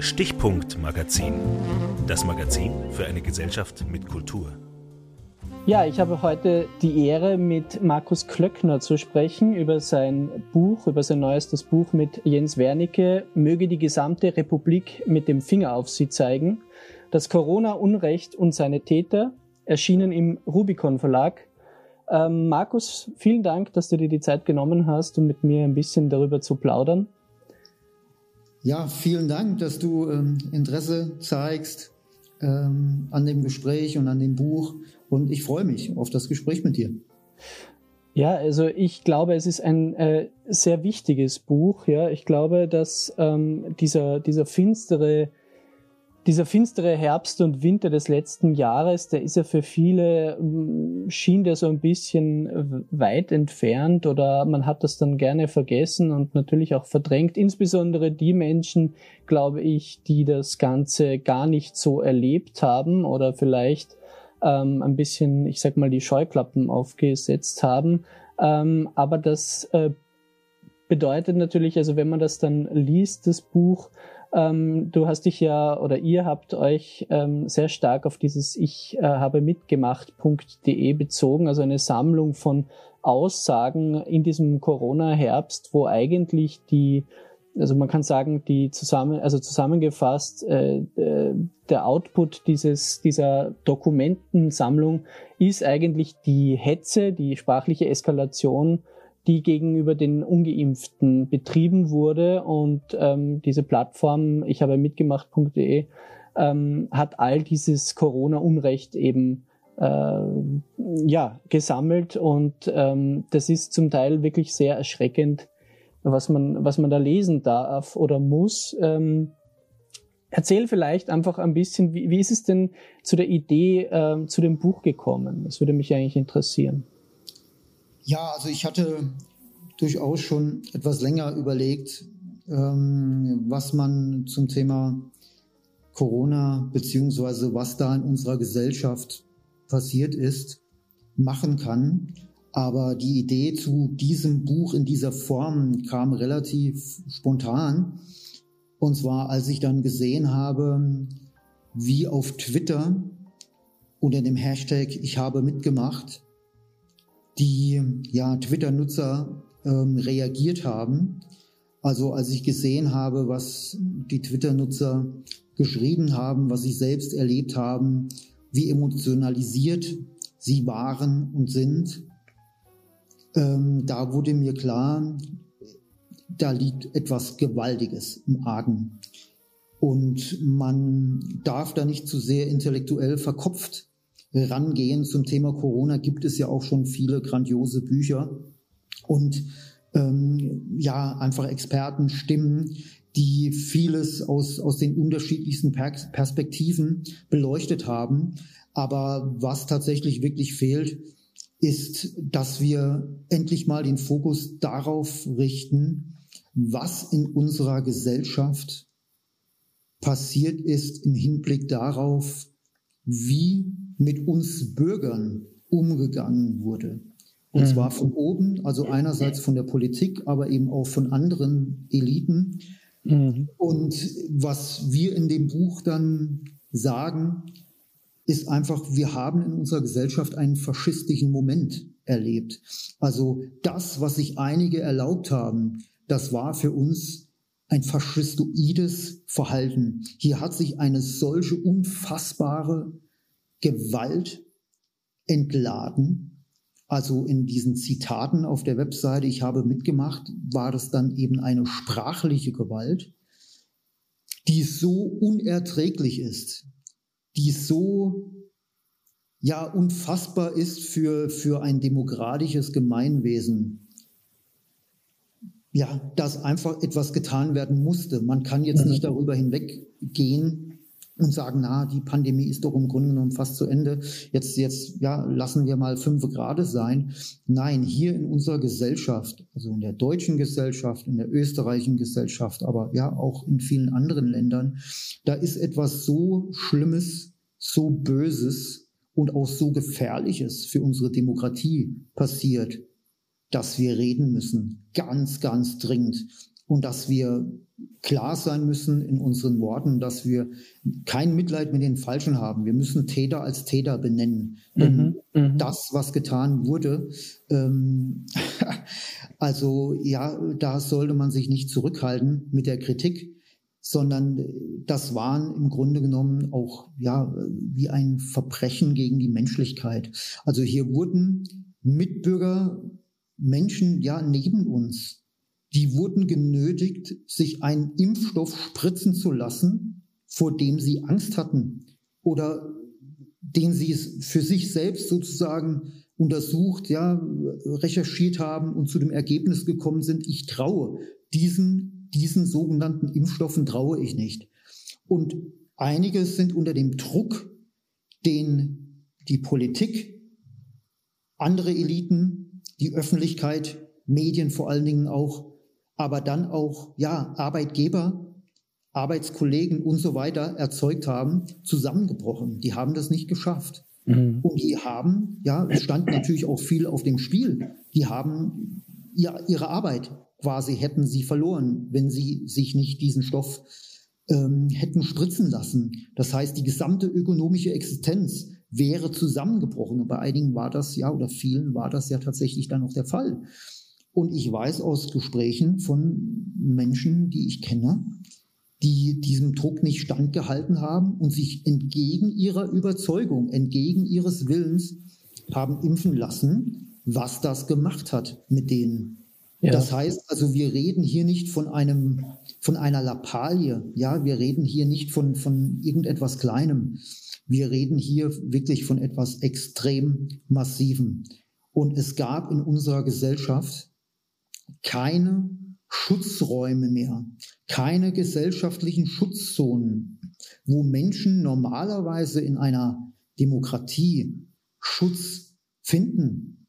Stichpunkt Magazin. Das Magazin für eine Gesellschaft mit Kultur. Ja, ich habe heute die Ehre, mit Markus Klöckner zu sprechen über sein Buch, über sein neuestes Buch mit Jens Wernicke, Möge die gesamte Republik mit dem Finger auf sie zeigen. Das Corona-Unrecht und seine Täter, erschienen im Rubicon Verlag. Ähm, Markus, vielen Dank, dass du dir die Zeit genommen hast, um mit mir ein bisschen darüber zu plaudern. Ja, vielen Dank, dass du ähm, Interesse zeigst ähm, an dem Gespräch und an dem Buch. Und ich freue mich auf das Gespräch mit dir. Ja, also ich glaube, es ist ein äh, sehr wichtiges Buch. Ja, ich glaube, dass ähm, dieser dieser finstere dieser finstere Herbst und Winter des letzten Jahres, der ist ja für viele, mm, schien der so ein bisschen weit entfernt oder man hat das dann gerne vergessen und natürlich auch verdrängt. Insbesondere die Menschen, glaube ich, die das Ganze gar nicht so erlebt haben oder vielleicht ähm, ein bisschen, ich sag mal, die Scheuklappen aufgesetzt haben. Ähm, aber das äh, bedeutet natürlich, also wenn man das dann liest, das Buch, ähm, du hast dich ja oder ihr habt euch ähm, sehr stark auf dieses Ich äh, habe mitgemacht.de bezogen, also eine Sammlung von Aussagen in diesem Corona-Herbst, wo eigentlich die, also man kann sagen, die zusammen, also zusammengefasst, äh, äh, der Output dieses, dieser Dokumentensammlung ist eigentlich die Hetze, die sprachliche Eskalation die gegenüber den Ungeimpften betrieben wurde. Und ähm, diese Plattform, ich habe mitgemacht.de, ähm, hat all dieses Corona-Unrecht eben äh, ja, gesammelt. Und ähm, das ist zum Teil wirklich sehr erschreckend, was man, was man da lesen darf oder muss. Ähm, Erzähl vielleicht einfach ein bisschen, wie, wie ist es denn zu der Idee, äh, zu dem Buch gekommen? Das würde mich eigentlich interessieren. Ja, also ich hatte durchaus schon etwas länger überlegt, ähm, was man zum Thema Corona beziehungsweise was da in unserer Gesellschaft passiert ist, machen kann. Aber die Idee zu diesem Buch in dieser Form kam relativ spontan. Und zwar, als ich dann gesehen habe, wie auf Twitter unter dem Hashtag Ich habe mitgemacht die ja, Twitter-Nutzer ähm, reagiert haben. Also als ich gesehen habe, was die Twitter-Nutzer geschrieben haben, was sie selbst erlebt haben, wie emotionalisiert sie waren und sind, ähm, da wurde mir klar, da liegt etwas Gewaltiges im Argen. Und man darf da nicht zu sehr intellektuell verkopft rangehen zum Thema Corona, gibt es ja auch schon viele grandiose Bücher und ähm, ja, einfach Expertenstimmen, die vieles aus, aus den unterschiedlichsten Perspektiven beleuchtet haben. Aber was tatsächlich wirklich fehlt, ist, dass wir endlich mal den Fokus darauf richten, was in unserer Gesellschaft passiert ist im Hinblick darauf, wie mit uns Bürgern umgegangen wurde. Und mhm. zwar von oben, also einerseits von der Politik, aber eben auch von anderen Eliten. Mhm. Und was wir in dem Buch dann sagen, ist einfach, wir haben in unserer Gesellschaft einen faschistischen Moment erlebt. Also das, was sich einige erlaubt haben, das war für uns ein faschistoides Verhalten. Hier hat sich eine solche unfassbare Gewalt entladen. Also in diesen Zitaten auf der Webseite, ich habe mitgemacht, war das dann eben eine sprachliche Gewalt, die so unerträglich ist, die so ja unfassbar ist für, für ein demokratisches Gemeinwesen. Ja, dass einfach etwas getan werden musste. Man kann jetzt nicht darüber hinweggehen, und sagen, na, die Pandemie ist doch im Grunde genommen fast zu Ende. Jetzt, jetzt, ja, lassen wir mal fünf Grad sein. Nein, hier in unserer Gesellschaft, also in der deutschen Gesellschaft, in der österreichischen Gesellschaft, aber ja, auch in vielen anderen Ländern, da ist etwas so Schlimmes, so Böses und auch so Gefährliches für unsere Demokratie passiert, dass wir reden müssen. Ganz, ganz dringend. und dass wir klar sein müssen in unseren Worten, dass wir kein Mitleid mit den Falschen haben. Wir müssen Täter als Täter benennen. Mhm, mhm. das, was getan wurde, ähm, also ja, da sollte man sich nicht zurückhalten mit der Kritik, sondern das waren im Grunde genommen auch ja wie ein Verbrechen gegen die Menschlichkeit. Also hier wurden Mitbürger, Menschen ja neben uns die wurden genötigt, sich einen Impfstoff spritzen zu lassen, vor dem sie Angst hatten oder den sie für sich selbst sozusagen untersucht, ja, recherchiert haben und zu dem Ergebnis gekommen sind, ich traue diesen, diesen sogenannten Impfstoffen traue ich nicht. Und einige sind unter dem Druck, den die Politik, andere Eliten, die Öffentlichkeit, Medien vor allen Dingen auch aber dann auch ja, Arbeitgeber, Arbeitskollegen und so weiter erzeugt haben, zusammengebrochen. Die haben das nicht geschafft. Mhm. Und die haben, ja, es stand natürlich auch viel auf dem Spiel. Die haben ja, ihre Arbeit quasi hätten sie verloren, wenn sie sich nicht diesen Stoff ähm, hätten spritzen lassen. Das heißt, die gesamte ökonomische Existenz wäre zusammengebrochen. Und bei einigen war das ja, oder vielen war das ja tatsächlich dann auch der Fall. Und ich weiß aus Gesprächen von Menschen, die ich kenne, die diesem Druck nicht standgehalten haben und sich entgegen ihrer Überzeugung, entgegen ihres Willens haben impfen lassen, was das gemacht hat mit denen. Ja. Das heißt also, wir reden hier nicht von einem, von einer Lappalie. Ja, wir reden hier nicht von, von irgendetwas Kleinem. Wir reden hier wirklich von etwas extrem Massivem. Und es gab in unserer Gesellschaft keine Schutzräume mehr, keine gesellschaftlichen Schutzzonen, wo Menschen normalerweise in einer Demokratie Schutz finden.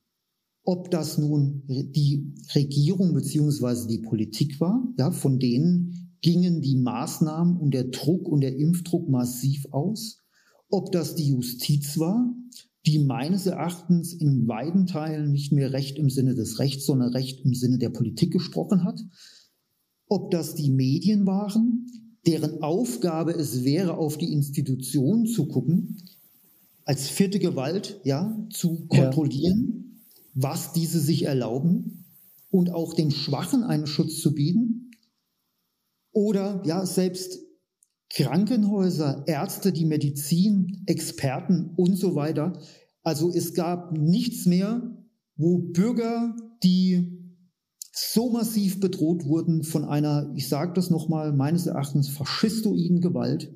Ob das nun die Regierung beziehungsweise die Politik war, ja, von denen gingen die Maßnahmen und der Druck und der Impfdruck massiv aus. Ob das die Justiz war, die meines Erachtens in weiten Teilen nicht mehr Recht im Sinne des Rechts, sondern Recht im Sinne der Politik gesprochen hat. Ob das die Medien waren, deren Aufgabe es wäre, auf die Institutionen zu gucken, als vierte Gewalt, ja, zu kontrollieren, ja. was diese sich erlauben und auch den Schwachen einen Schutz zu bieten. Oder ja, selbst Krankenhäuser, Ärzte, die Medizin, Experten und so weiter. Also es gab nichts mehr, wo Bürger, die so massiv bedroht wurden von einer, ich sage das nochmal, meines Erachtens faschistoiden Gewalt,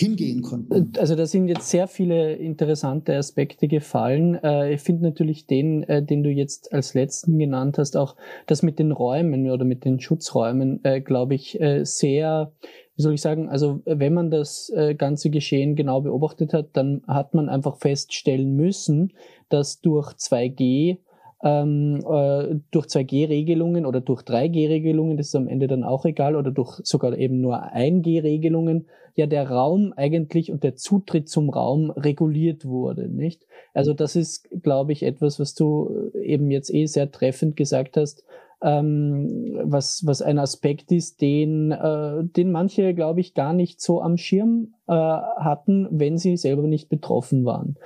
hingehen konnten. Also da sind jetzt sehr viele interessante Aspekte gefallen. Äh, ich finde natürlich den, äh, den du jetzt als letzten genannt hast, auch das mit den Räumen oder mit den Schutzräumen, äh, glaube ich, sehr wie soll ich sagen, also wenn man das äh, ganze Geschehen genau beobachtet hat, dann hat man einfach feststellen müssen, dass durch 2G ähm, äh, durch 2G-Regelungen oder durch 3G-Regelungen, das ist am Ende dann auch egal, oder durch sogar eben nur 1G-Regelungen, ja der Raum eigentlich und der Zutritt zum Raum reguliert wurde, nicht? Also das ist, glaube ich, etwas, was du eben jetzt eh sehr treffend gesagt hast, ähm, was, was ein Aspekt ist, den, äh, den manche, glaube ich, gar nicht so am Schirm äh, hatten, wenn sie selber nicht betroffen waren.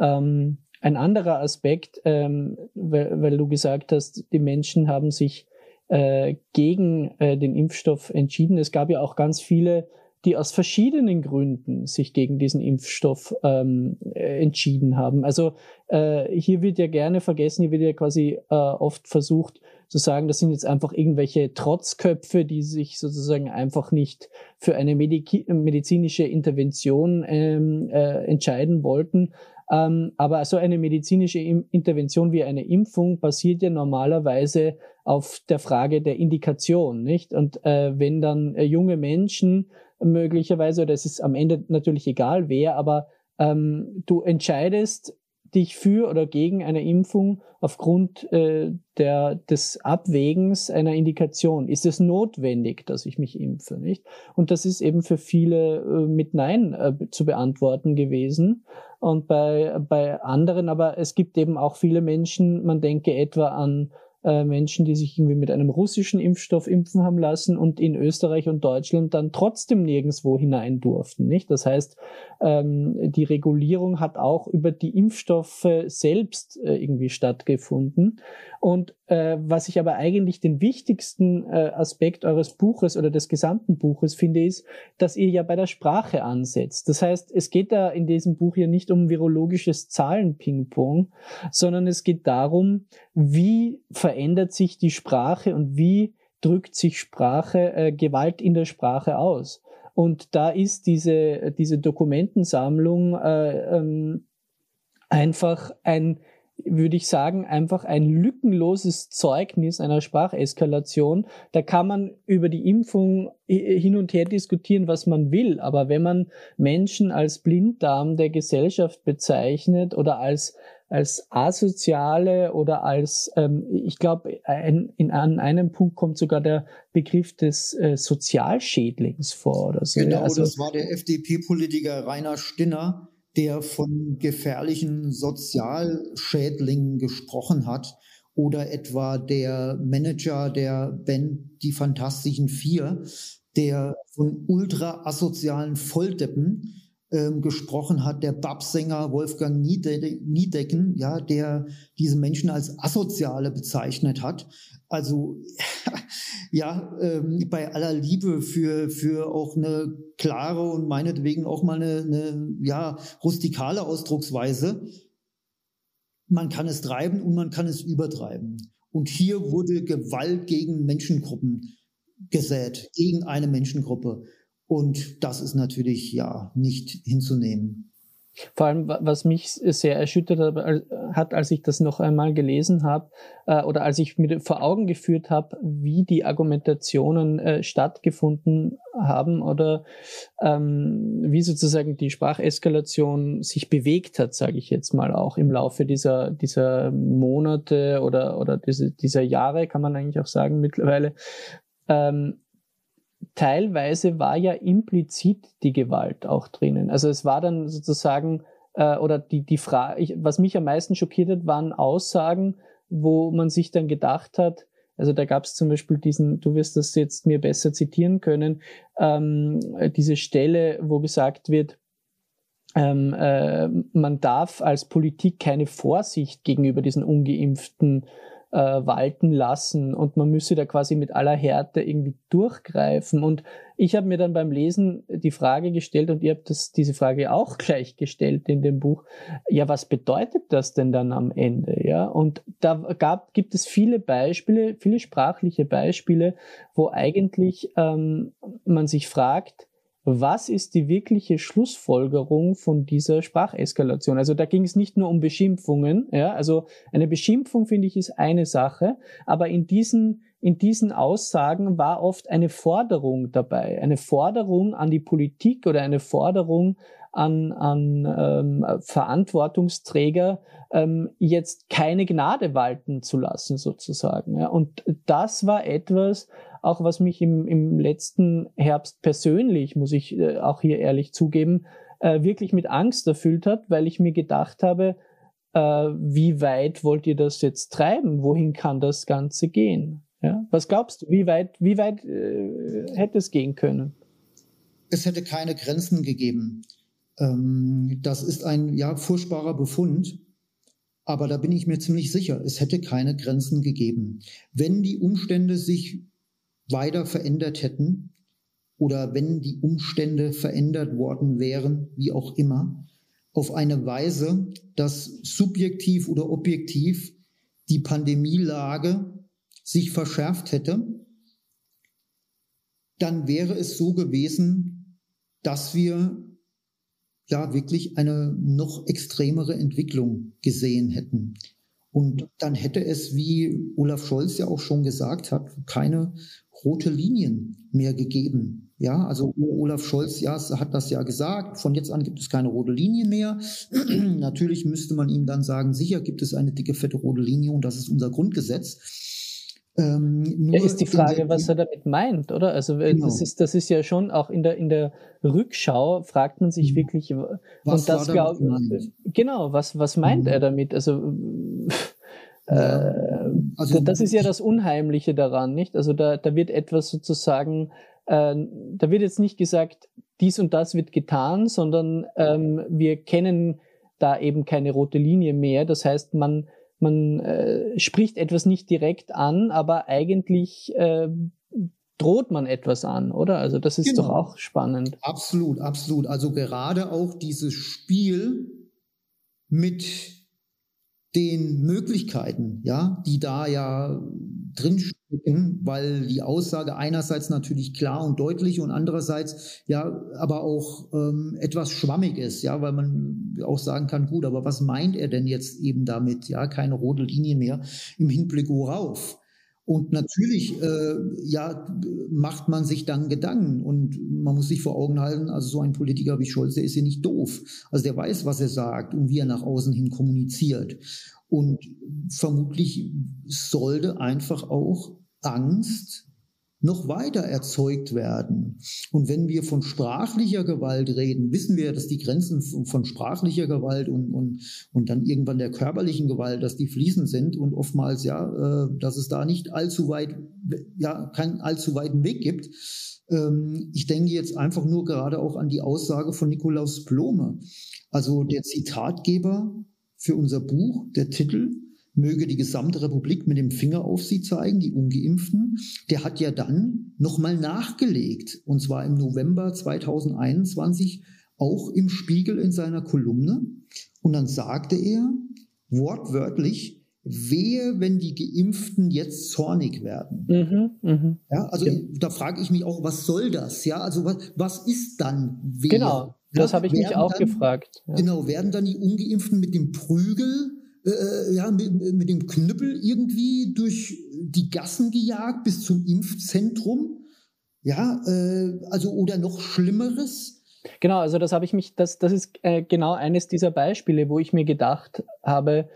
Ähm, ein anderer Aspekt, ähm, weil, weil du gesagt hast, die Menschen haben sich äh, gegen äh, den Impfstoff entschieden. Es gab ja auch ganz viele die aus verschiedenen Gründen sich gegen diesen Impfstoff ähm, entschieden haben. Also äh, hier wird ja gerne vergessen, hier wird ja quasi äh, oft versucht, zu sagen, das sind jetzt einfach irgendwelche Trotzköpfe, die sich sozusagen einfach nicht für eine Mediki medizinische Intervention ähm, äh, entscheiden wollten. Ähm, aber so eine medizinische Intervention wie eine Impfung basiert ja normalerweise auf der Frage der Indikation, nicht? Und äh, wenn dann äh, junge Menschen möglicherweise, oder es ist am Ende natürlich egal wer, aber ähm, du entscheidest dich für oder gegen eine Impfung aufgrund äh, der, des Abwägens einer Indikation. Ist es notwendig, dass ich mich impfe? Nicht? Und das ist eben für viele äh, mit Nein äh, zu beantworten gewesen. Und bei, bei anderen, aber es gibt eben auch viele Menschen, man denke etwa an äh, Menschen, die sich irgendwie mit einem russischen Impfstoff impfen haben lassen und in Österreich und Deutschland dann trotzdem nirgendwo hinein durften. Nicht? Das heißt, ähm, die Regulierung hat auch über die Impfstoffe selbst äh, irgendwie stattgefunden. Und äh, was ich aber eigentlich den wichtigsten äh, Aspekt eures Buches oder des gesamten Buches finde, ist, dass ihr ja bei der Sprache ansetzt. Das heißt, es geht da in diesem Buch ja nicht um virologisches Zahlenpingpong, sondern es geht darum, wie verändert sich die Sprache und wie drückt sich Sprache, äh, Gewalt in der Sprache aus. Und da ist diese, diese Dokumentensammlung äh, ähm, einfach ein würde ich sagen, einfach ein lückenloses Zeugnis einer Spracheskalation. Da kann man über die Impfung hin und her diskutieren, was man will. Aber wenn man Menschen als Blinddarm der Gesellschaft bezeichnet oder als als asoziale oder als, ähm, ich glaube, ein, in, an einem Punkt kommt sogar der Begriff des äh, Sozialschädlings vor oder so. Genau, also, das war der FDP-Politiker Rainer Stinner, der von gefährlichen Sozialschädlingen gesprochen hat oder etwa der Manager der Band Die Fantastischen Vier, der von ultra asozialen Volldeppen ähm, gesprochen hat, der Babsänger Wolfgang Niedecken, ja, der diese Menschen als Asoziale bezeichnet hat. Also ja, ähm, bei aller Liebe für, für auch eine klare und meinetwegen auch mal eine, eine ja, rustikale Ausdrucksweise. Man kann es treiben und man kann es übertreiben. Und hier wurde Gewalt gegen Menschengruppen gesät, gegen eine Menschengruppe. Und das ist natürlich ja nicht hinzunehmen. Vor allem, was mich sehr erschüttert hat, als ich das noch einmal gelesen habe äh, oder als ich mir vor Augen geführt habe, wie die Argumentationen äh, stattgefunden haben oder ähm, wie sozusagen die Spracheskalation sich bewegt hat, sage ich jetzt mal auch im Laufe dieser dieser Monate oder oder diese, dieser Jahre, kann man eigentlich auch sagen mittlerweile. Ähm, teilweise war ja implizit die Gewalt auch drinnen. Also es war dann sozusagen, äh, oder die, die Frage, was mich am meisten schockiert hat, waren Aussagen, wo man sich dann gedacht hat, also da gab es zum Beispiel diesen, du wirst das jetzt mir besser zitieren können, ähm, diese Stelle, wo gesagt wird, ähm, äh, man darf als Politik keine Vorsicht gegenüber diesen ungeimpften äh, walten lassen und man müsse da quasi mit aller Härte irgendwie durchgreifen. Und ich habe mir dann beim Lesen die Frage gestellt und ihr habt das, diese Frage auch gleich gestellt in dem Buch. Ja, was bedeutet das denn dann am Ende? Ja, und da gab, gibt es viele Beispiele, viele sprachliche Beispiele, wo eigentlich ähm, man sich fragt, was ist die wirkliche Schlussfolgerung von dieser Spracheskalation? Also da ging es nicht nur um Beschimpfungen, ja, also eine Beschimpfung finde ich ist eine Sache, aber in diesen in diesen Aussagen war oft eine Forderung dabei, eine Forderung an die Politik oder eine Forderung an, an ähm, Verantwortungsträger, ähm, jetzt keine Gnade walten zu lassen, sozusagen. Ja. Und das war etwas, auch was mich im, im letzten Herbst persönlich, muss ich äh, auch hier ehrlich zugeben, äh, wirklich mit Angst erfüllt hat, weil ich mir gedacht habe, äh, wie weit wollt ihr das jetzt treiben? Wohin kann das Ganze gehen? Ja? Was glaubst du, wie weit, wie weit äh, hätte es gehen können? Es hätte keine Grenzen gegeben. Ähm, das ist ein ja furchtbarer Befund. Aber da bin ich mir ziemlich sicher, es hätte keine Grenzen gegeben. Wenn die Umstände sich weiter verändert hätten oder wenn die Umstände verändert worden wären, wie auch immer, auf eine Weise, dass subjektiv oder objektiv die Pandemielage sich verschärft hätte, dann wäre es so gewesen, dass wir ja wirklich eine noch extremere Entwicklung gesehen hätten. Und dann hätte es, wie Olaf Scholz ja auch schon gesagt hat, keine rote Linien mehr gegeben. Ja, also Olaf Scholz ja, hat das ja gesagt. Von jetzt an gibt es keine rote Linie mehr. Natürlich müsste man ihm dann sagen, sicher gibt es eine dicke, fette rote Linie und das ist unser Grundgesetz. Ähm, ja, ist die Frage, was er damit meint, oder? Also genau. das ist das ist ja schon auch in der in der Rückschau fragt man sich mhm. wirklich was und das glaube genau was was meint mhm. er damit? Also also, das ist ja das Unheimliche daran, nicht? Also da, da wird etwas sozusagen, äh, da wird jetzt nicht gesagt, dies und das wird getan, sondern ähm, wir kennen da eben keine rote Linie mehr. Das heißt, man, man äh, spricht etwas nicht direkt an, aber eigentlich äh, droht man etwas an, oder? Also das ist genau. doch auch spannend. Absolut, absolut. Also gerade auch dieses Spiel mit den Möglichkeiten, ja, die da ja drinstecken, weil die Aussage einerseits natürlich klar und deutlich und andererseits ja aber auch ähm, etwas schwammig ist, ja, weil man auch sagen kann, gut, aber was meint er denn jetzt eben damit? Ja, keine rote Linie mehr im Hinblick worauf? Und natürlich, äh, ja, macht man sich dann Gedanken und man muss sich vor Augen halten, also so ein Politiker wie Scholz, der ist ja nicht doof. Also der weiß, was er sagt und wie er nach außen hin kommuniziert. Und vermutlich sollte einfach auch Angst noch weiter erzeugt werden. Und wenn wir von sprachlicher Gewalt reden, wissen wir, dass die Grenzen von sprachlicher Gewalt und, und, und dann irgendwann der körperlichen Gewalt, dass die fließend sind und oftmals ja, äh, dass es da nicht allzu weit, ja, keinen allzu weiten Weg gibt. Ähm, ich denke jetzt einfach nur gerade auch an die Aussage von Nikolaus Blome, also der Zitatgeber für unser Buch, der Titel, möge die gesamte Republik mit dem Finger auf sie zeigen, die Ungeimpften. Der hat ja dann nochmal nachgelegt, und zwar im November 2021, auch im Spiegel in seiner Kolumne. Und dann sagte er wortwörtlich, Wehe, wenn die Geimpften jetzt zornig werden. Mhm, mh. Ja, also ja. da frage ich mich auch, was soll das? Ja, also was, was ist dann Wehe? Genau, das habe ich mich auch dann, gefragt. Ja. Genau, werden dann die Ungeimpften mit dem Prügel äh, ja, mit, mit dem Knüppel irgendwie durch die Gassen gejagt bis zum Impfzentrum. Ja, äh, also oder noch Schlimmeres. Genau, also das habe ich mich, das, das ist äh, genau eines dieser Beispiele, wo ich mir gedacht habe,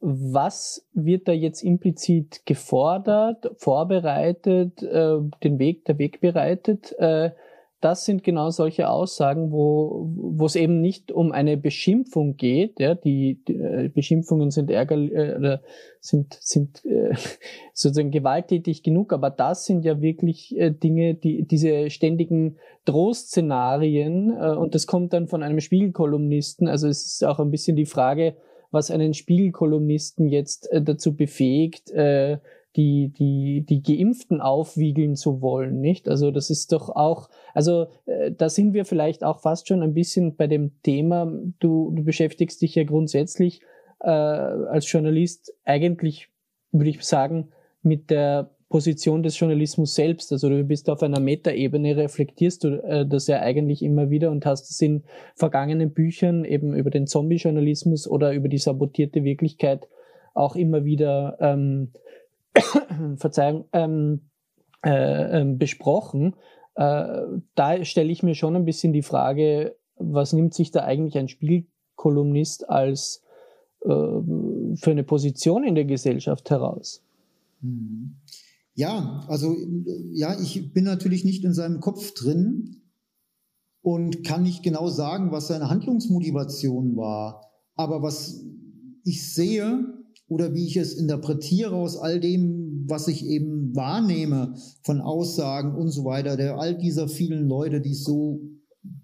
was wird da jetzt implizit gefordert, vorbereitet, äh, den Weg, der Weg bereitet, äh, das sind genau solche Aussagen, wo, wo es eben nicht um eine Beschimpfung geht. Ja, die, die äh, Beschimpfungen sind ärgerlich, äh, sind, sind äh, sozusagen gewalttätig genug, aber das sind ja wirklich äh, Dinge, die diese ständigen Drohszenarien, äh, und das kommt dann von einem Spiegelkolumnisten. Also es ist auch ein bisschen die Frage, was einen Spiegelkolumnisten jetzt äh, dazu befähigt, äh, die, die, die Geimpften aufwiegeln zu wollen, nicht? Also das ist doch auch, also äh, da sind wir vielleicht auch fast schon ein bisschen bei dem Thema, du, du beschäftigst dich ja grundsätzlich äh, als Journalist eigentlich, würde ich sagen, mit der Position des Journalismus selbst. Also du bist auf einer Metaebene, reflektierst du äh, das ja eigentlich immer wieder und hast es in vergangenen Büchern eben über den Zombie-Journalismus oder über die sabotierte Wirklichkeit auch immer wieder ähm, Verzeihung, ähm, äh, äh, besprochen. Äh, da stelle ich mir schon ein bisschen die Frage, was nimmt sich da eigentlich ein Spielkolumnist als äh, für eine Position in der Gesellschaft heraus? Mhm. Ja, also ja, ich bin natürlich nicht in seinem Kopf drin und kann nicht genau sagen, was seine Handlungsmotivation war. Aber was ich sehe, oder wie ich es interpretiere aus all dem, was ich eben wahrnehme von Aussagen und so weiter, der all dieser vielen Leute, die so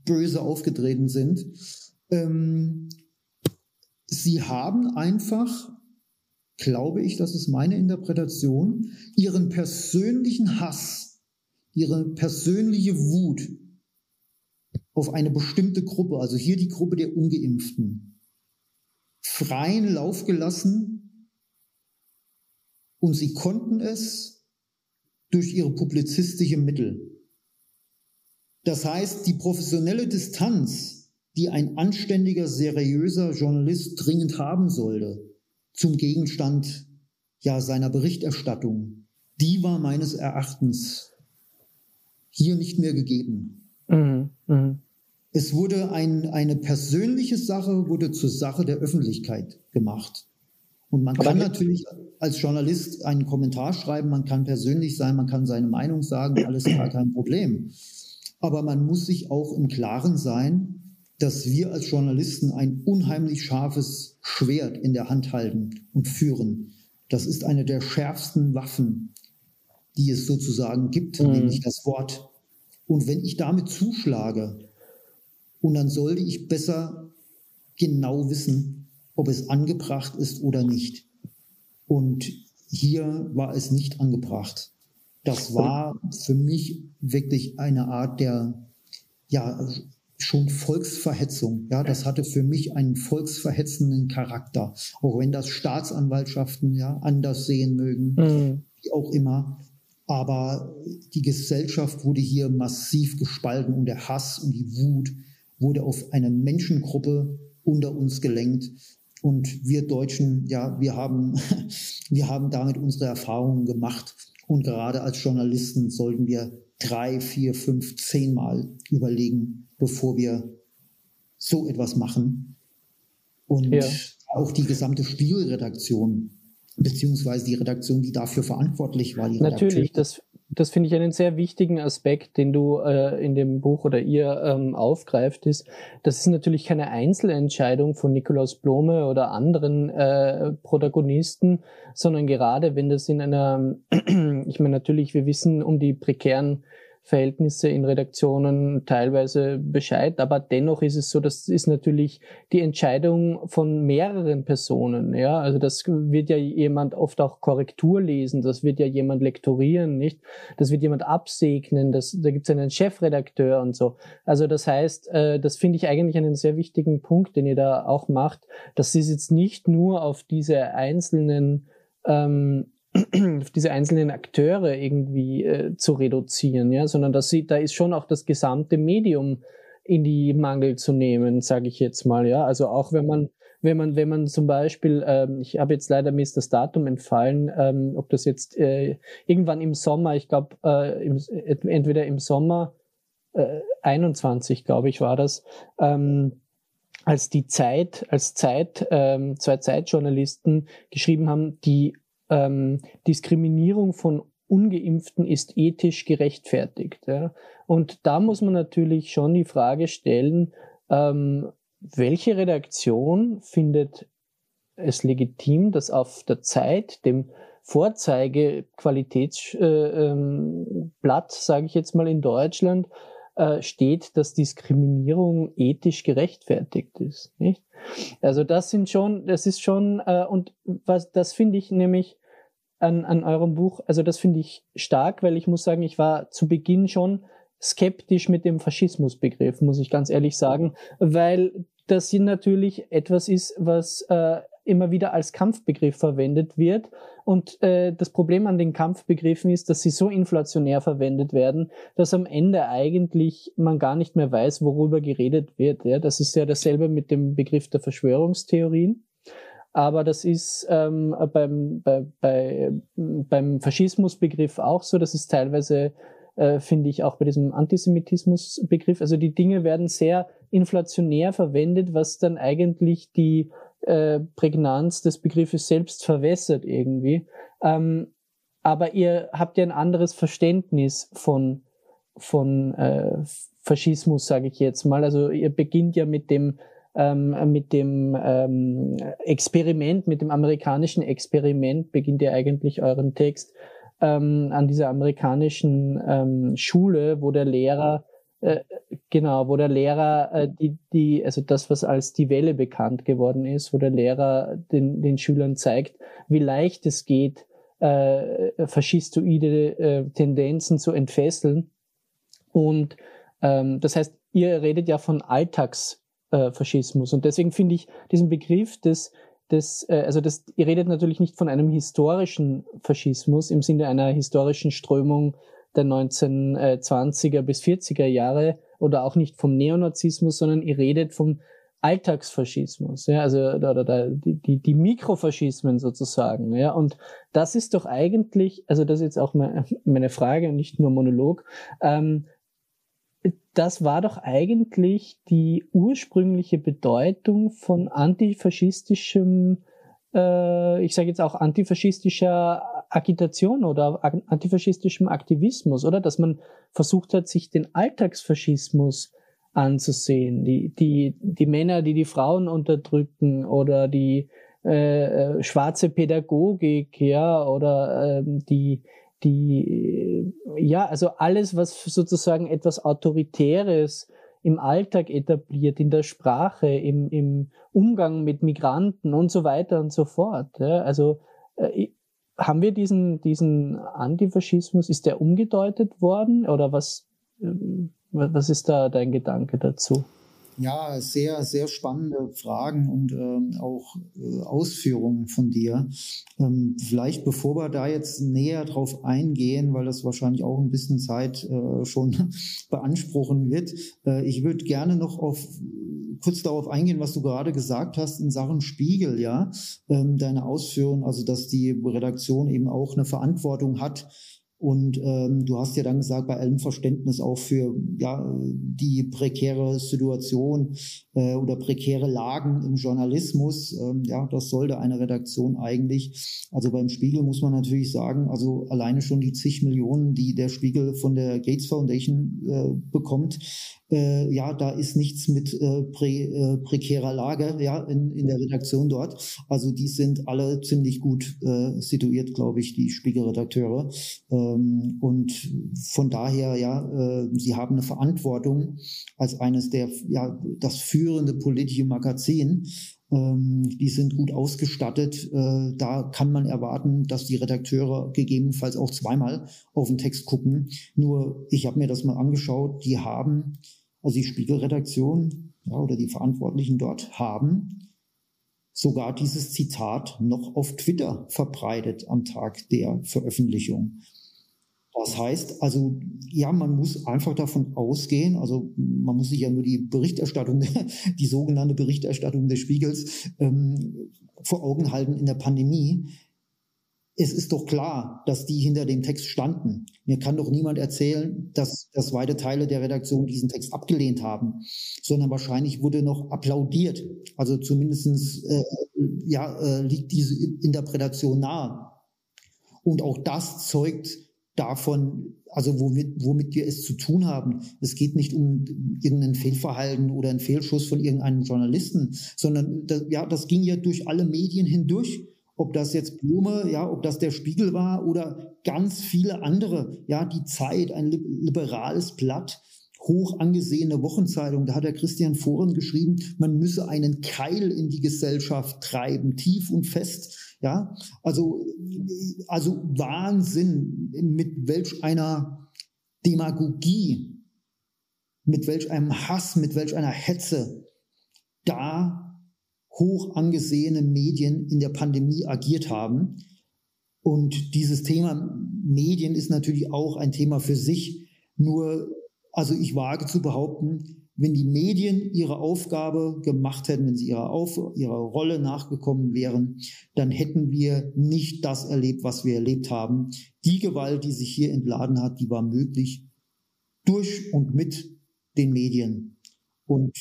böse aufgetreten sind. Ähm, sie haben einfach, glaube ich, das ist meine Interpretation, ihren persönlichen Hass, ihre persönliche Wut auf eine bestimmte Gruppe, also hier die Gruppe der ungeimpften, freien Lauf gelassen und sie konnten es durch ihre publizistische Mittel. Das heißt, die professionelle Distanz, die ein anständiger, seriöser Journalist dringend haben sollte zum Gegenstand ja seiner Berichterstattung, die war meines Erachtens hier nicht mehr gegeben. Mhm, mh. Es wurde ein, eine persönliche Sache, wurde zur Sache der Öffentlichkeit gemacht. Und man kann natürlich als Journalist einen Kommentar schreiben, man kann persönlich sein, man kann seine Meinung sagen, alles gar kein Problem. Aber man muss sich auch im Klaren sein, dass wir als Journalisten ein unheimlich scharfes Schwert in der Hand halten und führen. Das ist eine der schärfsten Waffen, die es sozusagen gibt, mhm. nämlich das Wort. Und wenn ich damit zuschlage, und dann sollte ich besser genau wissen, ob es angebracht ist oder nicht. Und hier war es nicht angebracht. Das war für mich wirklich eine Art der, ja, schon Volksverhetzung. Ja, das hatte für mich einen volksverhetzenden Charakter. Auch wenn das Staatsanwaltschaften ja anders sehen mögen, mhm. wie auch immer. Aber die Gesellschaft wurde hier massiv gespalten und der Hass und die Wut wurde auf eine Menschengruppe unter uns gelenkt. Und wir Deutschen, ja, wir haben, wir haben damit unsere Erfahrungen gemacht. Und gerade als Journalisten sollten wir drei, vier, fünf, zehnmal überlegen, bevor wir so etwas machen. Und ja. auch die gesamte Spielredaktion, beziehungsweise die Redaktion, die dafür verantwortlich war. Natürlich, das, das finde ich einen sehr wichtigen Aspekt, den du äh, in dem Buch oder ihr ähm, aufgreift, ist, das ist natürlich keine Einzelentscheidung von Nikolaus Blome oder anderen äh, Protagonisten, sondern gerade wenn das in einer, ich meine natürlich, wir wissen um die prekären Verhältnisse in Redaktionen teilweise Bescheid, aber dennoch ist es so, das ist natürlich die Entscheidung von mehreren Personen, ja, also das wird ja jemand oft auch Korrektur lesen, das wird ja jemand lektorieren, nicht? Das wird jemand absegnen, das, da gibt es einen Chefredakteur und so. Also das heißt, äh, das finde ich eigentlich einen sehr wichtigen Punkt, den ihr da auch macht, das ist jetzt nicht nur auf diese einzelnen ähm, auf diese einzelnen Akteure irgendwie äh, zu reduzieren, ja, sondern dass sie, da ist schon auch das gesamte Medium in die Mangel zu nehmen, sage ich jetzt mal, ja. Also auch wenn man, wenn man, wenn man zum Beispiel, ähm, ich habe jetzt leider mir ist das Datum entfallen, ähm, ob das jetzt äh, irgendwann im Sommer, ich glaube, äh, entweder im Sommer äh, 21, glaube ich, war das, ähm, als die Zeit, als Zeit, ähm, zwei Zeitjournalisten geschrieben haben, die ähm, Diskriminierung von Ungeimpften ist ethisch gerechtfertigt. Ja? Und da muss man natürlich schon die Frage stellen, ähm, welche Redaktion findet es legitim, dass auf der Zeit, dem Vorzeigequalitätsblatt, äh, ähm, sage ich jetzt mal in Deutschland, äh, steht, dass Diskriminierung ethisch gerechtfertigt ist. Nicht? Also das sind schon, das ist schon, äh, und was das finde ich nämlich an, an eurem Buch, also das finde ich stark, weil ich muss sagen, ich war zu Beginn schon skeptisch mit dem Faschismusbegriff, muss ich ganz ehrlich sagen, weil das natürlich etwas ist, was äh, immer wieder als Kampfbegriff verwendet wird. Und äh, das Problem an den Kampfbegriffen ist, dass sie so inflationär verwendet werden, dass am Ende eigentlich man gar nicht mehr weiß, worüber geredet wird. Ja, das ist ja dasselbe mit dem Begriff der Verschwörungstheorien. Aber das ist ähm, beim, bei, bei, beim Faschismusbegriff auch so. Das ist teilweise, äh, finde ich, auch bei diesem Antisemitismusbegriff. Also die Dinge werden sehr inflationär verwendet, was dann eigentlich die äh, Prägnanz des Begriffes selbst verwässert irgendwie. Ähm, aber ihr habt ja ein anderes Verständnis von, von äh, Faschismus, sage ich jetzt mal. Also ihr beginnt ja mit dem ähm, mit dem ähm, Experiment, mit dem amerikanischen Experiment beginnt ihr eigentlich euren Text ähm, an dieser amerikanischen ähm, Schule, wo der Lehrer äh, genau, wo der Lehrer äh, die, die, also das, was als die Welle bekannt geworden ist, wo der Lehrer den, den Schülern zeigt, wie leicht es geht, äh, faschistoide äh, Tendenzen zu entfesseln. Und ähm, das heißt, ihr redet ja von Alltags äh, Faschismus. Und deswegen finde ich diesen Begriff des, des äh, also das, ihr redet natürlich nicht von einem historischen Faschismus im Sinne einer historischen Strömung der 1920er bis 40er Jahre oder auch nicht vom Neonazismus, sondern ihr redet vom Alltagsfaschismus, ja, also oder, oder die, die, Mikrofaschismen sozusagen, ja, und das ist doch eigentlich, also das ist jetzt auch meine, meine Frage und nicht nur Monolog, ähm, das war doch eigentlich die ursprüngliche Bedeutung von antifaschistischem, äh, ich sage jetzt auch antifaschistischer Agitation oder antifaschistischem Aktivismus, oder? Dass man versucht hat, sich den Alltagsfaschismus anzusehen, die, die, die Männer, die die Frauen unterdrücken oder die, äh, schwarze Pädagogik, ja, oder ähm, die die ja, also alles, was sozusagen etwas Autoritäres im Alltag etabliert, in der Sprache, im, im Umgang mit Migranten und so weiter und so fort. Ja. Also äh, haben wir diesen, diesen Antifaschismus, ist der umgedeutet worden oder was, äh, was ist da dein Gedanke dazu? Ja, sehr, sehr spannende Fragen und ähm, auch äh, Ausführungen von dir. Ähm, vielleicht bevor wir da jetzt näher drauf eingehen, weil das wahrscheinlich auch ein bisschen Zeit äh, schon beanspruchen wird. Äh, ich würde gerne noch auf kurz darauf eingehen, was du gerade gesagt hast in Sachen Spiegel, ja. Ähm, deine Ausführungen, also dass die Redaktion eben auch eine Verantwortung hat, und ähm, du hast ja dann gesagt, bei allem Verständnis auch für ja, die prekäre Situation äh, oder prekäre Lagen im Journalismus. Ähm, ja, das sollte eine Redaktion eigentlich. Also beim Spiegel muss man natürlich sagen, also alleine schon die zig Millionen, die der Spiegel von der Gates Foundation äh, bekommt, äh, ja, da ist nichts mit äh, prä, äh, prekärer Lage ja, in, in der Redaktion dort. Also die sind alle ziemlich gut äh, situiert, glaube ich, die Spiegelredakteure. Ähm, und von daher, ja, äh, sie haben eine Verantwortung als eines der, ja, das führende politische Magazin. Ähm, die sind gut ausgestattet. Äh, da kann man erwarten, dass die Redakteure gegebenenfalls auch zweimal auf den Text gucken. Nur, ich habe mir das mal angeschaut, die haben also die Spiegelredaktion ja, oder die Verantwortlichen dort haben sogar dieses Zitat noch auf Twitter verbreitet am Tag der Veröffentlichung. Das heißt also, ja, man muss einfach davon ausgehen, also man muss sich ja nur die Berichterstattung, die sogenannte Berichterstattung des Spiegels ähm, vor Augen halten in der Pandemie, es ist doch klar, dass die hinter dem Text standen. Mir kann doch niemand erzählen, dass, dass weite Teile der Redaktion diesen Text abgelehnt haben, sondern wahrscheinlich wurde noch applaudiert. Also zumindestens äh, ja, äh, liegt diese Interpretation nahe. Und auch das zeugt davon, also womit, womit wir es zu tun haben. Es geht nicht um irgendein Fehlverhalten oder einen Fehlschuss von irgendeinem Journalisten, sondern das, ja, das ging ja durch alle Medien hindurch ob das jetzt Blume, ja, ob das der Spiegel war oder ganz viele andere, ja, die Zeit, ein liberales Blatt, hoch angesehene Wochenzeitung, da hat der Christian Foren geschrieben, man müsse einen Keil in die Gesellschaft treiben, tief und fest, ja, also, also Wahnsinn, mit welch einer Demagogie, mit welch einem Hass, mit welch einer Hetze da hoch angesehene Medien in der Pandemie agiert haben. Und dieses Thema Medien ist natürlich auch ein Thema für sich. Nur, also ich wage zu behaupten, wenn die Medien ihre Aufgabe gemacht hätten, wenn sie ihrer, Auf ihrer Rolle nachgekommen wären, dann hätten wir nicht das erlebt, was wir erlebt haben. Die Gewalt, die sich hier entladen hat, die war möglich durch und mit den Medien. Und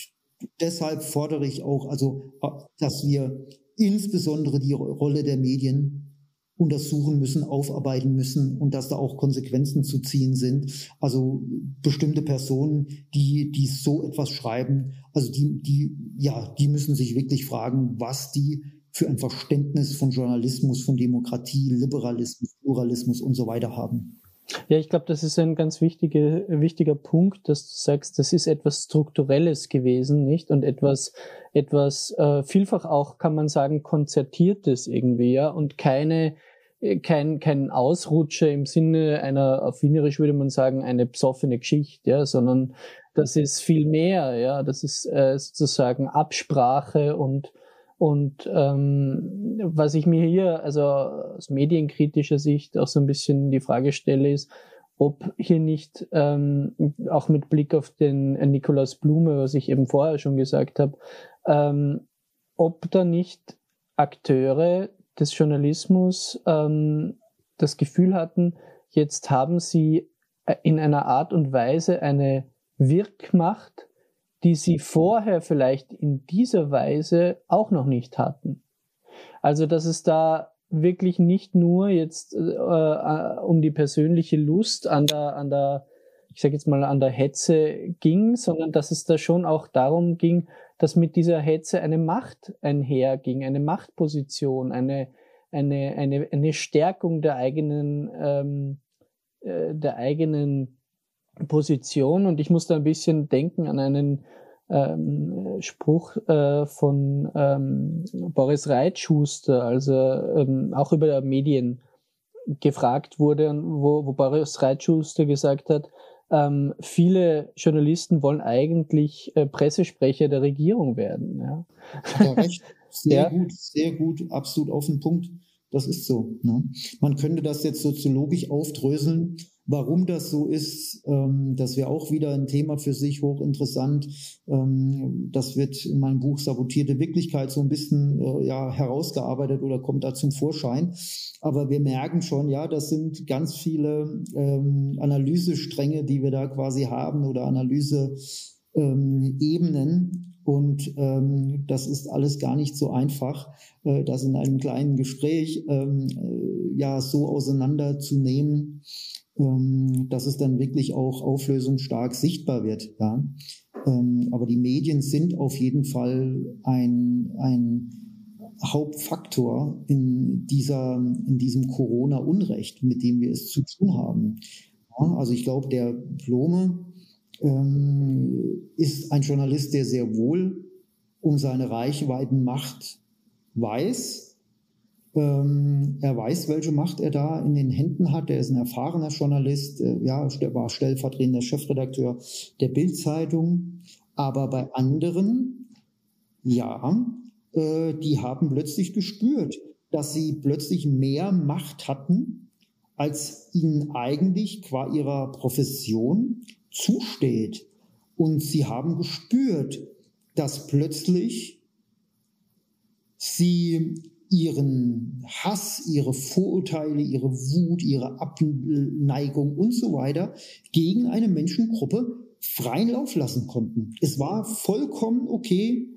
deshalb fordere ich auch, also, dass wir insbesondere die Rolle der Medien untersuchen müssen, aufarbeiten müssen und dass da auch Konsequenzen zu ziehen sind. Also bestimmte Personen, die, die so etwas schreiben, also die, die, ja, die müssen sich wirklich fragen, was die für ein Verständnis von Journalismus, von Demokratie, Liberalismus, Pluralismus und so weiter haben. Ja, ich glaube, das ist ein ganz wichtige, wichtiger Punkt, dass du sagst, das ist etwas Strukturelles gewesen, nicht? Und etwas, etwas äh, vielfach auch, kann man sagen, konzertiertes irgendwie, ja, und keine, kein, kein Ausrutscher im Sinne einer, auf Wienerisch würde man sagen, eine psoffene Geschichte, ja, sondern das ist viel mehr, ja, das ist äh, sozusagen Absprache und und ähm, was ich mir hier, also aus medienkritischer Sicht auch so ein bisschen die Frage stelle, ist, ob hier nicht ähm, auch mit Blick auf den äh, Nikolaus Blume, was ich eben vorher schon gesagt habe, ähm, ob da nicht Akteure des Journalismus ähm, das Gefühl hatten, jetzt haben sie äh, in einer Art und Weise eine Wirkmacht, die sie vorher vielleicht in dieser Weise auch noch nicht hatten. Also dass es da wirklich nicht nur jetzt äh, äh, um die persönliche Lust an der, an der, ich sage jetzt mal an der Hetze ging, sondern dass es da schon auch darum ging, dass mit dieser Hetze eine Macht einherging, eine Machtposition, eine, eine, eine, eine Stärkung der eigenen, ähm, äh, der eigenen Position. Und ich musste ein bisschen denken an einen ähm, Spruch äh, von ähm, Boris Reitschuster, also ähm, auch über Medien gefragt wurde, wo, wo Boris Reitschuster gesagt hat, ähm, viele Journalisten wollen eigentlich äh, Pressesprecher der Regierung werden. Ja. Hat er recht. Sehr ja. gut, sehr gut, absolut auf den Punkt. Das ist so. Ne? Man könnte das jetzt soziologisch aufdröseln. Warum das so ist, ähm, das wäre auch wieder ein Thema für sich hochinteressant. Ähm, das wird in meinem Buch Sabotierte Wirklichkeit so ein bisschen äh, ja, herausgearbeitet oder kommt da zum Vorschein. Aber wir merken schon, ja, das sind ganz viele ähm, Analysestränge, die wir da quasi haben oder Analyseebenen. Und ähm, das ist alles gar nicht so einfach, äh, das in einem kleinen Gespräch ähm, äh, ja so auseinanderzunehmen ähm, dass es dann wirklich auch auflösungsstark sichtbar wird. Ja? Ähm, aber die Medien sind auf jeden Fall ein, ein Hauptfaktor in, dieser, in diesem Corona-Unrecht, mit dem wir es zu tun haben. Ja, also ich glaube, der Blome ähm, ist ein Journalist, der sehr wohl um seine Reichweitenmacht weiß, ähm, er weiß, welche Macht er da in den Händen hat. Er ist ein erfahrener Journalist, äh, ja, war stellvertretender Chefredakteur der Bildzeitung. Aber bei anderen, ja, äh, die haben plötzlich gespürt, dass sie plötzlich mehr Macht hatten, als ihnen eigentlich qua ihrer Profession zusteht. Und sie haben gespürt, dass plötzlich sie ihren Hass, ihre Vorurteile, ihre Wut, ihre Abneigung und so weiter gegen eine Menschengruppe freien Lauf lassen konnten. Es war vollkommen okay,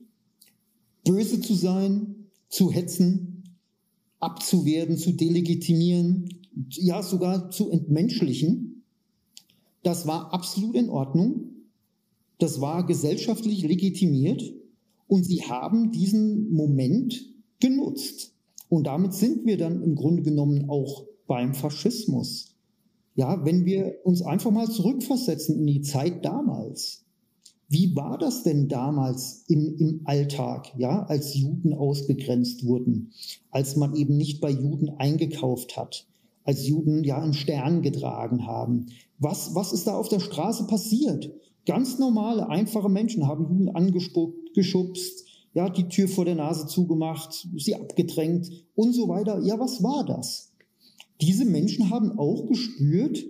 böse zu sein, zu hetzen, abzuwerden, zu delegitimieren, ja sogar zu entmenschlichen. Das war absolut in Ordnung. Das war gesellschaftlich legitimiert. Und sie haben diesen Moment genutzt. Und damit sind wir dann im Grunde genommen auch beim Faschismus. Ja, wenn wir uns einfach mal zurückversetzen in die Zeit damals. Wie war das denn damals im, im Alltag, ja, als Juden ausgegrenzt wurden, als man eben nicht bei Juden eingekauft hat, als Juden ja einen Stern getragen haben? Was, was ist da auf der Straße passiert? Ganz normale, einfache Menschen haben Juden angespuckt, geschubst, ja, die Tür vor der Nase zugemacht, sie abgedrängt und so weiter. Ja, was war das? Diese Menschen haben auch gespürt,